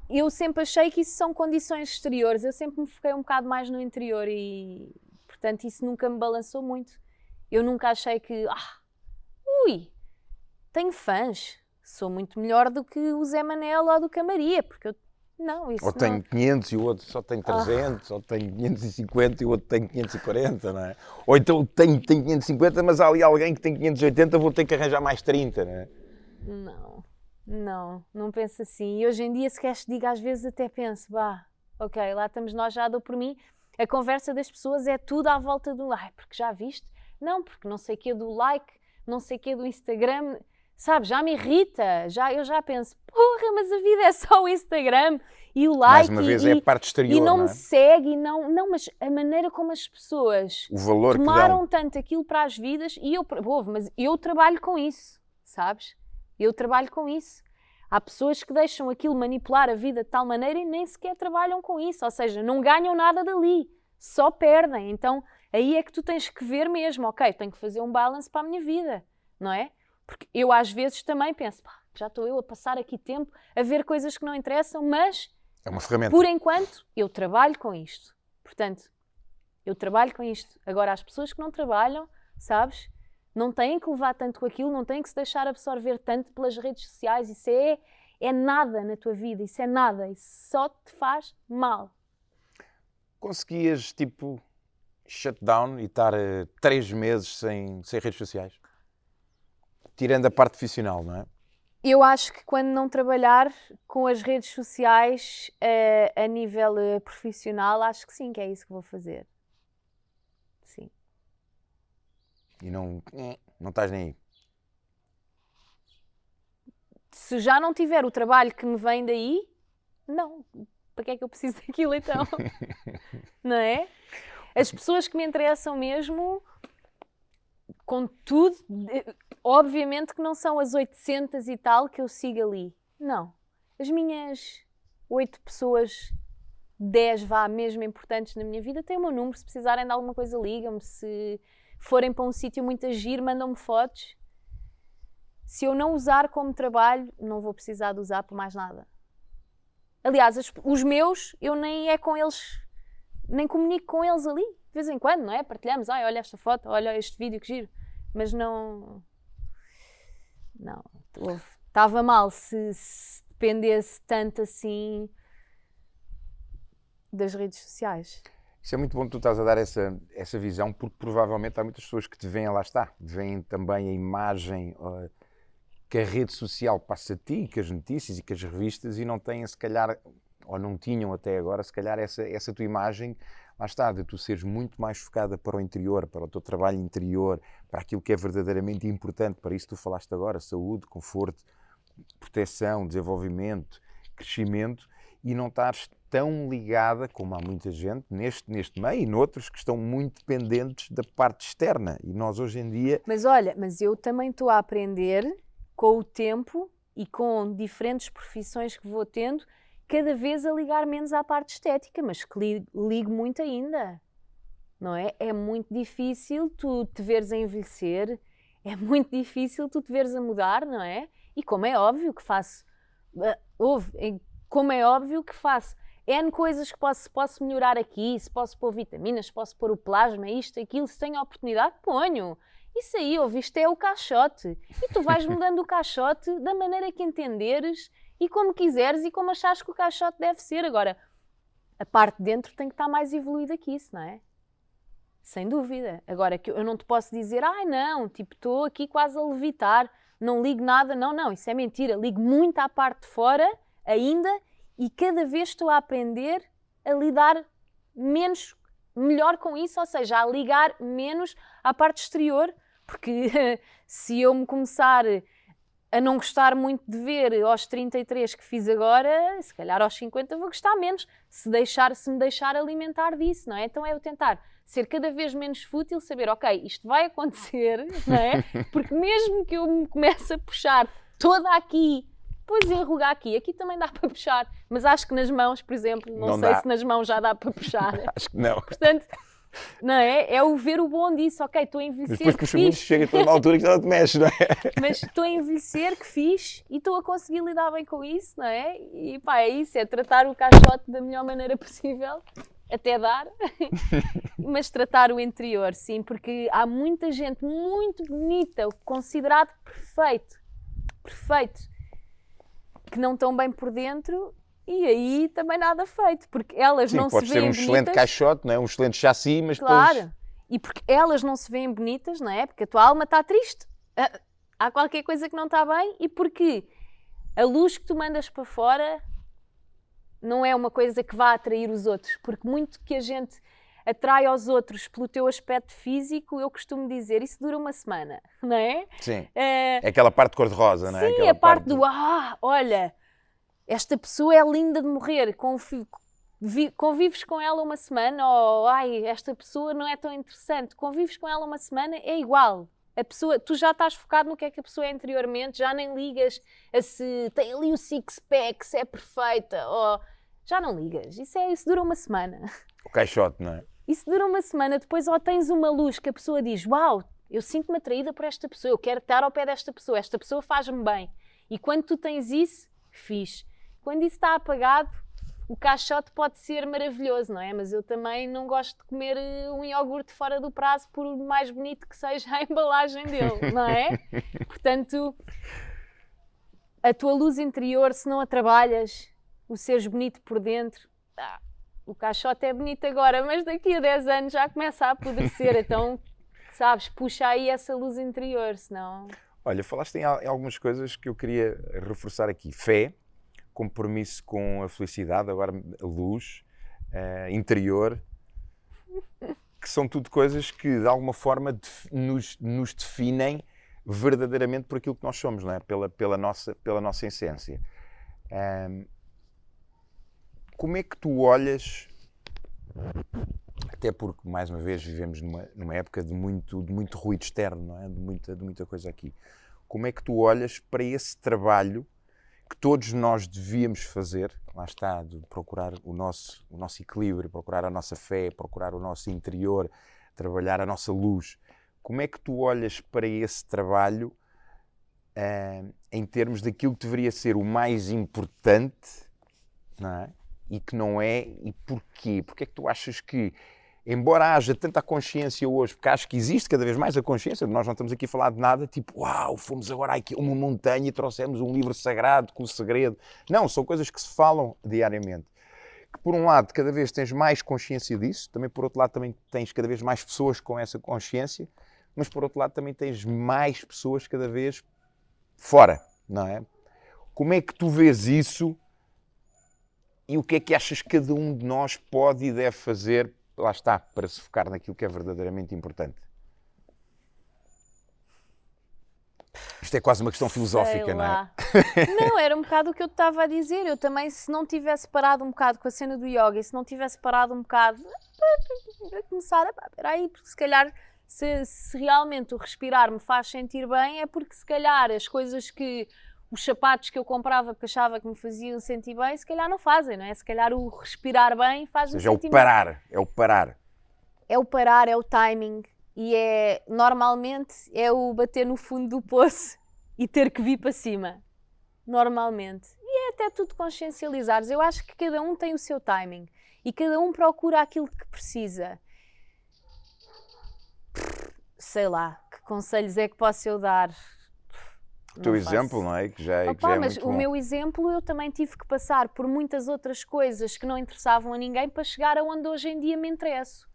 A: eu sempre achei que isso são condições exteriores, eu sempre me foquei um bocado mais no interior e, portanto, isso nunca me balançou muito. Eu nunca achei que, ah, ui, tenho fãs, sou muito melhor do que o Zé Manel ou do que a Maria, porque eu, não, isso
B: ou
A: não.
B: tenho 500 e o outro só tem
A: Ah.
B: 300, ou tenho 550 e o outro tem 540, não é? Ou então tenho, tenho 550, mas há ali alguém que tem 580, vou ter que arranjar mais 30, não é?
A: Não, não, não penso assim. E hoje em dia, se queres que diga, às vezes até penso, bah, ok, lá estamos nós, já dou por mim. A conversa das pessoas é tudo à volta do, ai, porque já viste? Não, porque não sei o que é do like, não sei o que é do Instagram, sabe, já me irrita, já, eu já penso, porra, mas a vida é só o Instagram e o
B: Mais
A: like
B: uma
A: e-
B: vez
A: e,
B: é a parte exterior,
A: e não,
B: não
A: me
B: é?
A: segue e não, não, mas a maneira como as pessoas
B: O valor
A: tomaram tanto aquilo para as vidas e eu, ouve, mas eu trabalho com isso, sabes? Eu trabalho com isso. Há pessoas que deixam aquilo manipular a vida de tal maneira e nem sequer trabalham com isso, ou seja, não ganham nada dali, só perdem. Então aí é que tu tens que ver mesmo, ok, tenho que fazer um balance para a minha vida, não é? Porque eu às vezes também penso, pá, já estou eu a passar aqui tempo a ver coisas que não interessam, mas
B: É uma ferramenta.
A: por enquanto, eu trabalho com isto. Portanto, eu trabalho com isto. Agora, as pessoas que não trabalham, sabes, não têm que levar tanto com aquilo, não têm que se deixar absorver tanto pelas redes sociais. Isso é, é nada na tua vida, isso é nada. Isso só te faz mal.
B: Conseguias, tipo, shutdown e estar eh, três meses sem, sem redes sociais? Tirando a parte profissional, não é?
A: Eu acho que quando não trabalhar com as redes sociais uh, a nível uh, profissional, acho que sim, que é isso que vou fazer. Sim.
B: E não, não estás nem aí?
A: Se já não tiver o trabalho que me vem daí, não. Para que é que eu preciso daquilo então? não é? As pessoas que me interessam mesmo, com tudo, obviamente que não são as 800 e tal que eu sigo ali. Não. As minhas oito pessoas, 10 vá mesmo importantes na minha vida, têm o meu número. Se precisarem de alguma coisa, ligam-me. Se forem para um sítio muito agir, mandam-me fotos. Se eu não usar como trabalho, não vou precisar de usar por mais nada. Aliás, os meus, eu nem é com eles nem comunico com eles ali, de vez em quando, não é? Partilhamos, ai, olha esta foto, olha este vídeo que giro. Mas não. Não. Estava mal se, se dependesse tanto assim das redes sociais.
B: Isso é muito bom que tu estás a dar essa, essa visão, porque provavelmente há muitas pessoas que te veem, lá está, veem também a imagem que a rede social passa a ti, que as notícias e que as revistas, e não têm, se calhar, ou não tinham até agora, se calhar, essa, essa tua imagem, lá está, de tu seres muito mais focada para o interior, para o teu trabalho interior, para aquilo que é verdadeiramente importante, para isso tu falaste agora, saúde, conforto, proteção, desenvolvimento, crescimento, e não estares tão ligada, como há muita gente neste, neste meio e noutros, que estão muito dependentes da parte externa. E nós hoje em dia.
A: Mas olha, mas eu também estou a aprender com o tempo e com diferentes profissões que vou tendo cada vez a ligar menos à parte estética, mas que ligo muito ainda. Não é? É muito difícil tu te veres a envelhecer, é muito difícil tu te veres a mudar, não é? E como é óbvio que faço, houve, como é óbvio que faço N coisas que posso, posso melhorar aqui, se posso pôr vitaminas, se posso pôr o plasma, isto, aquilo, se tenho a oportunidade, ponho. Isso aí, ouviste, é o caixote. E tu vais mudando o caixote da maneira que entenderes e como quiseres e como achares que o caixote deve ser. Agora, a parte de dentro tem que estar mais evoluída que isso, não é? Sem dúvida. Agora, que eu não te posso dizer, ai não, tipo, estou aqui quase a levitar, não ligo nada. Não, não, isso é mentira. Ligo muito à parte de fora ainda e cada vez estou a aprender a lidar menos, melhor com isso, ou seja, a ligar menos à parte exterior, porque se eu me começar a não gostar muito de ver aos 33 que fiz agora, se calhar aos 50 vou gostar menos, se, deixar, se me deixar alimentar disso, não é? Então é eu tentar ser cada vez menos fútil, saber, ok, isto vai acontecer, não é? Porque mesmo que eu me comece a puxar toda aqui, depois enrugar aqui, aqui também dá para puxar, mas acho que nas mãos, por exemplo, não, não sei dá. se nas mãos já dá para puxar.
B: acho que não.
A: Portanto, não é? É o ver o bom disso, ok, estou a envelhecer.
B: Depois que segundos chega a uma altura que já te mexe, não é?
A: Mas estou a envelhecer, que fiz, e estou a conseguir lidar bem com isso, não é? E pá, é isso, é tratar o caixote da melhor maneira possível, até dar, mas tratar o interior, sim, porque há muita gente muito bonita, considerado perfeito, perfeito, que não estão bem por dentro e aí também nada feito, porque elas
B: Sim,
A: não se veem bonitas.
B: pode ser um excelente caixote, não é? um excelente chassi, mas
A: claro.
B: depois...
A: e porque elas não se veem bonitas, não é? Porque a tua alma está triste, ah, há qualquer coisa que não está bem e porque a luz que tu mandas para fora não é uma coisa que vá atrair os outros, porque muito que a gente atrai aos outros pelo teu aspecto físico, eu costumo dizer, isso dura uma semana, não é?
B: Sim. É, é aquela parte cor-de-rosa, não é?
A: Sim,
B: aquela
A: a parte, parte do, ah, olha, esta pessoa é linda de morrer, convives com ela uma semana, ou ai, esta pessoa não é tão interessante, convives com ela uma semana, é igual. A pessoa, tu já estás focado no que é que a pessoa é anteriormente, já nem ligas a se tem ali o six-pack, se é perfeita, ou já não ligas. Isso, é, isso dura uma semana.
B: O caixote, não é?
A: Isso dura uma semana, depois ou tens uma luz que a pessoa diz: Uau, eu sinto-me atraída por esta pessoa, eu quero estar ao pé desta pessoa, esta pessoa faz-me bem. E quando tu tens isso, fiz. Quando isso está apagado, o caixote pode ser maravilhoso, não é? Mas eu também não gosto de comer eh, um iogurte fora do prazo, por mais bonito que seja a embalagem dele, não é? Portanto, a tua luz interior, se não a trabalhas, o seres bonito por dentro, ah, o caixote é bonito agora, mas daqui a 10 anos já começa a apodrecer, então, sabes, puxa aí essa luz interior, senão...
B: Olha, falaste em algumas coisas que eu queria reforçar aqui. Fé, compromisso com a felicidade, agora a luz, uh, interior, que são tudo coisas que de alguma forma nos, nos, definem verdadeiramente por aquilo que nós somos, não é? pela, pela, nossa, pela nossa essência. Um, como é que tu olhas, até porque mais uma vez vivemos numa, numa época de muito, de muito ruído externo, não é? de, muita, de muita coisa aqui, como é que tu olhas para esse trabalho que todos nós devíamos fazer, lá está, de procurar o nosso, o nosso equilíbrio, procurar a nossa fé, procurar o nosso interior, trabalhar a nossa luz. Como é que tu olhas para esse trabalho uh, em termos daquilo que deveria ser o mais importante não é? e que não é, e porquê? Porquê é que tu achas que embora haja tanta consciência hoje, porque acho que existe cada vez mais a consciência, nós não estamos aqui a falar de nada tipo, uau, fomos agora aqui a uma montanha e trouxemos um livro sagrado com o segredo. Não, são coisas que se falam diariamente. Que por um lado, cada vez tens mais consciência disso, também por outro lado, também tens cada vez mais pessoas com essa consciência, mas por outro lado, também tens mais pessoas cada vez fora, não é? Como é que tu vês isso e o que é que achas que cada um de nós pode e deve fazer lá está, para se focar naquilo que é verdadeiramente importante? Isto é quase uma questão filosófica, não é?
A: não, era um bocado o que eu estava a dizer. Eu também, se não tivesse parado um bocado com a cena do yoga e se não tivesse parado um bocado a começar a. Espera aí, porque se calhar, se, se realmente o respirar me faz sentir bem, é porque se calhar as coisas que os sapatos que eu comprava porque achava que me faziam sentir bem, se calhar não fazem, não é? Se calhar o respirar bem faz-me
B: sentir é o parar, bem. é o parar.
A: É o parar, é o timing e é, normalmente, é o bater no fundo do poço e ter que vir para cima. Normalmente. E é até tudo consciencializares. Eu acho que cada um tem o seu timing e cada um procura aquilo que precisa. Sei lá, que conselhos é que posso eu dar?
B: O teu exemplo, não é? Que já,
A: Opa,
B: que já é
A: mas
B: o
A: bom. meu exemplo, eu também tive que passar por muitas outras coisas que não interessavam a ninguém para chegar aonde hoje em dia me interesso.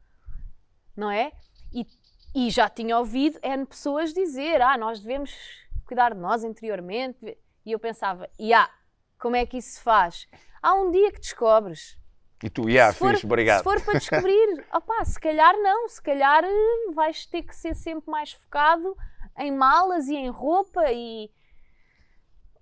A: Não é? E, e já tinha ouvido N pessoas dizer: ah, nós devemos cuidar de nós interiormente. E eu pensava: e yeah, como é que isso se faz? Há um dia que descobres.
B: E tu, yeah, se fixe, obrigado.
A: Se for para descobrir, opa, se calhar não, se calhar eh, vais ter que ser sempre mais focado em malas e em roupa e.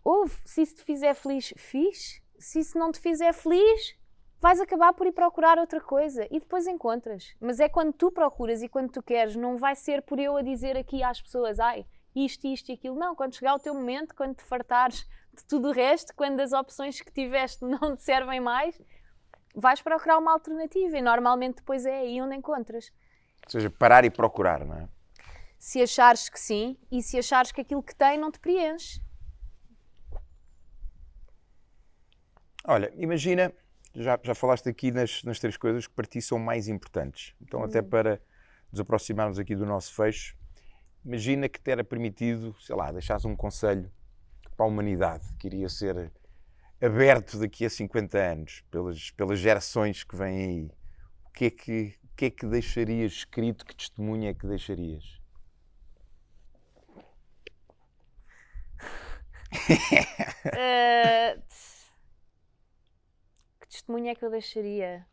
A: Ouve, se isso te fizer feliz, fiz. Se isso não te fizer feliz, vais acabar por ir procurar outra coisa e depois encontras. Mas é quando tu procuras e quando tu queres, não vai ser por eu a dizer aqui às pessoas, ai, isto, isto e aquilo. Não, quando chegar o teu momento, quando te fartares de tudo o resto, quando as opções que tiveste não te servem mais, vais procurar uma alternativa e normalmente depois é aí onde encontras.
B: Ou seja, parar e procurar, não é?
A: Se achares que sim e se achares que aquilo que tem não te preenche.
B: Olha, imagina, já, já falaste aqui nas, nas três coisas que para ti são mais importantes. Então, até hum. para nos aproximarmos aqui do nosso fecho, imagina que te era permitido, sei lá, deixares um conselho para a humanidade, que iria ser aberto daqui a 50 anos, pelas, pelas gerações que vêm aí. O que é que, o que, é que deixarias escrito? Que testemunho é que deixarias?
A: Uh, que testemunho é que eu deixaria?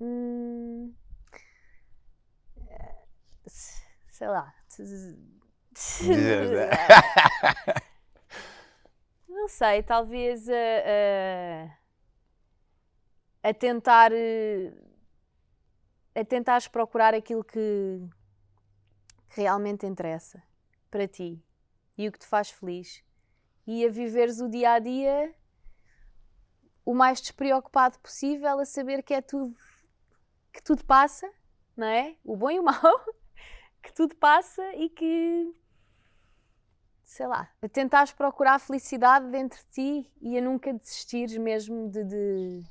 A: Hum, sei lá. Não sei, talvez a, a, a tentar a tentares procurar aquilo que, realmente interessa para ti e o que te faz feliz e a viveres o dia a dia o mais despreocupado possível, a saber que é tudo que tudo passa, não é? O bom e o mau, que tudo passa e que sei lá, a tentares procurar a felicidade dentro de ti e a nunca desistires mesmo de, de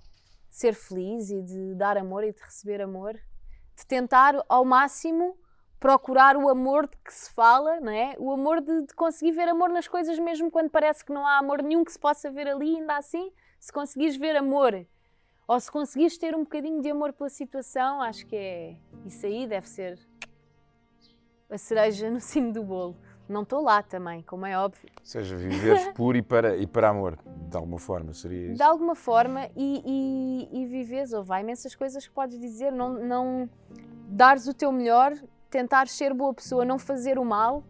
A: ser feliz e de dar amor e de receber amor, de tentar ao máximo procurar o amor de que se fala, não é? O amor de, de, conseguir ver amor nas coisas mesmo quando parece que não há amor nenhum que se possa ver ali, ainda assim, se conseguires ver amor ou se conseguires ter um bocadinho de amor pela situação, acho que é isso aí deve ser a cereja no cimo do bolo. Não estou lá também, como é óbvio.
B: Ou seja, viveres por e para, e para amor, de alguma forma, seria isso?
A: De alguma forma, e, e, e vives, ou vai imensas coisas que podes dizer, não, não dares o teu melhor, tentar ser boa pessoa, não fazer o mal,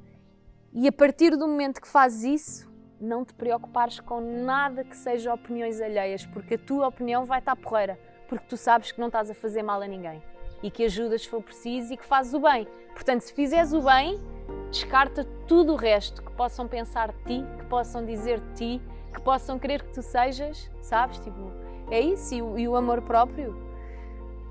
A: e a partir do momento que fazes isso, não te preocupares com nada que seja opiniões alheias, porque a tua opinião vai estar porreira, porque tu sabes que não estás a fazer mal a ninguém e que ajudas se for preciso e que fazes o bem. Portanto, se fizeres o bem, descarta tudo o resto que possam pensar de ti, que possam dizer de ti, que possam querer que tu sejas, sabes? Tipo, é isso. E o, e o amor próprio,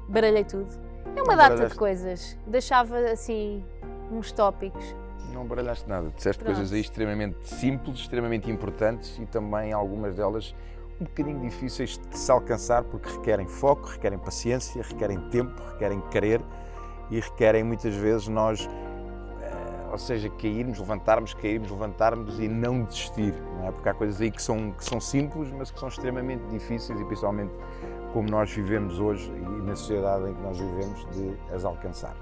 A: baralhei tudo. É uma data de coisas. Deixava assim uns tópicos.
B: Não baralhaste nada, disseste
A: Pronto.
B: coisas aí extremamente simples, extremamente importantes e também algumas delas um bocadinho difíceis de se alcançar porque requerem foco, requerem paciência, requerem tempo, requerem querer e requerem muitas vezes nós, eh, ou seja, cairmos, levantarmos, cairmos, levantarmos e não desistir, não é? Porque há coisas aí que são, que são simples, mas que são extremamente difíceis e principalmente como nós vivemos hoje e na sociedade em que nós vivemos de as alcançar.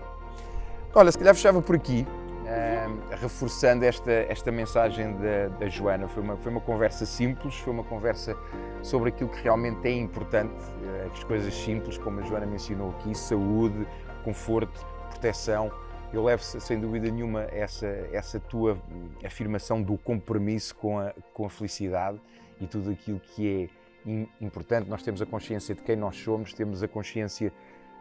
B: Olha, se calhar fechava por aqui, eh, reforçando esta, esta mensagem da, da Joana. Foi uma, foi uma conversa simples, foi uma conversa sobre aquilo que realmente é importante, eh, as coisas simples, como a Joana mencionou aqui, saúde, conforto, proteção. Eu levo sem dúvida nenhuma essa, essa tua afirmação do compromisso com a, com a felicidade e tudo aquilo que é importante. Nós temos a consciência de quem nós somos, temos a consciência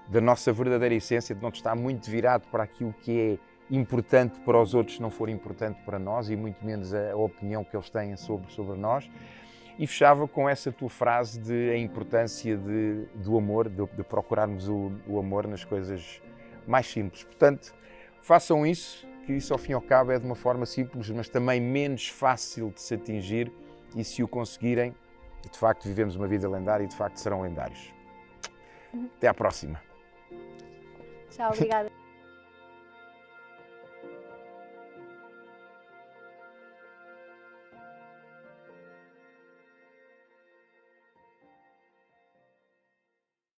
B: da nossa verdadeira essência, de não estar muito virado para aquilo que é importante para os outros não for importante para nós e muito menos a, a opinião que eles têm sobre, sobre nós. E fechava com essa tua frase de a importância de, do amor, de, de procurarmos o, o amor nas coisas mais simples. Portanto, façam isso, que isso ao fim e ao cabo é de uma forma simples, mas também menos fácil de se atingir e se o conseguirem, de facto vivemos uma vida lendária e de facto serão lendários. Até à próxima.
A: Tchau, obrigada.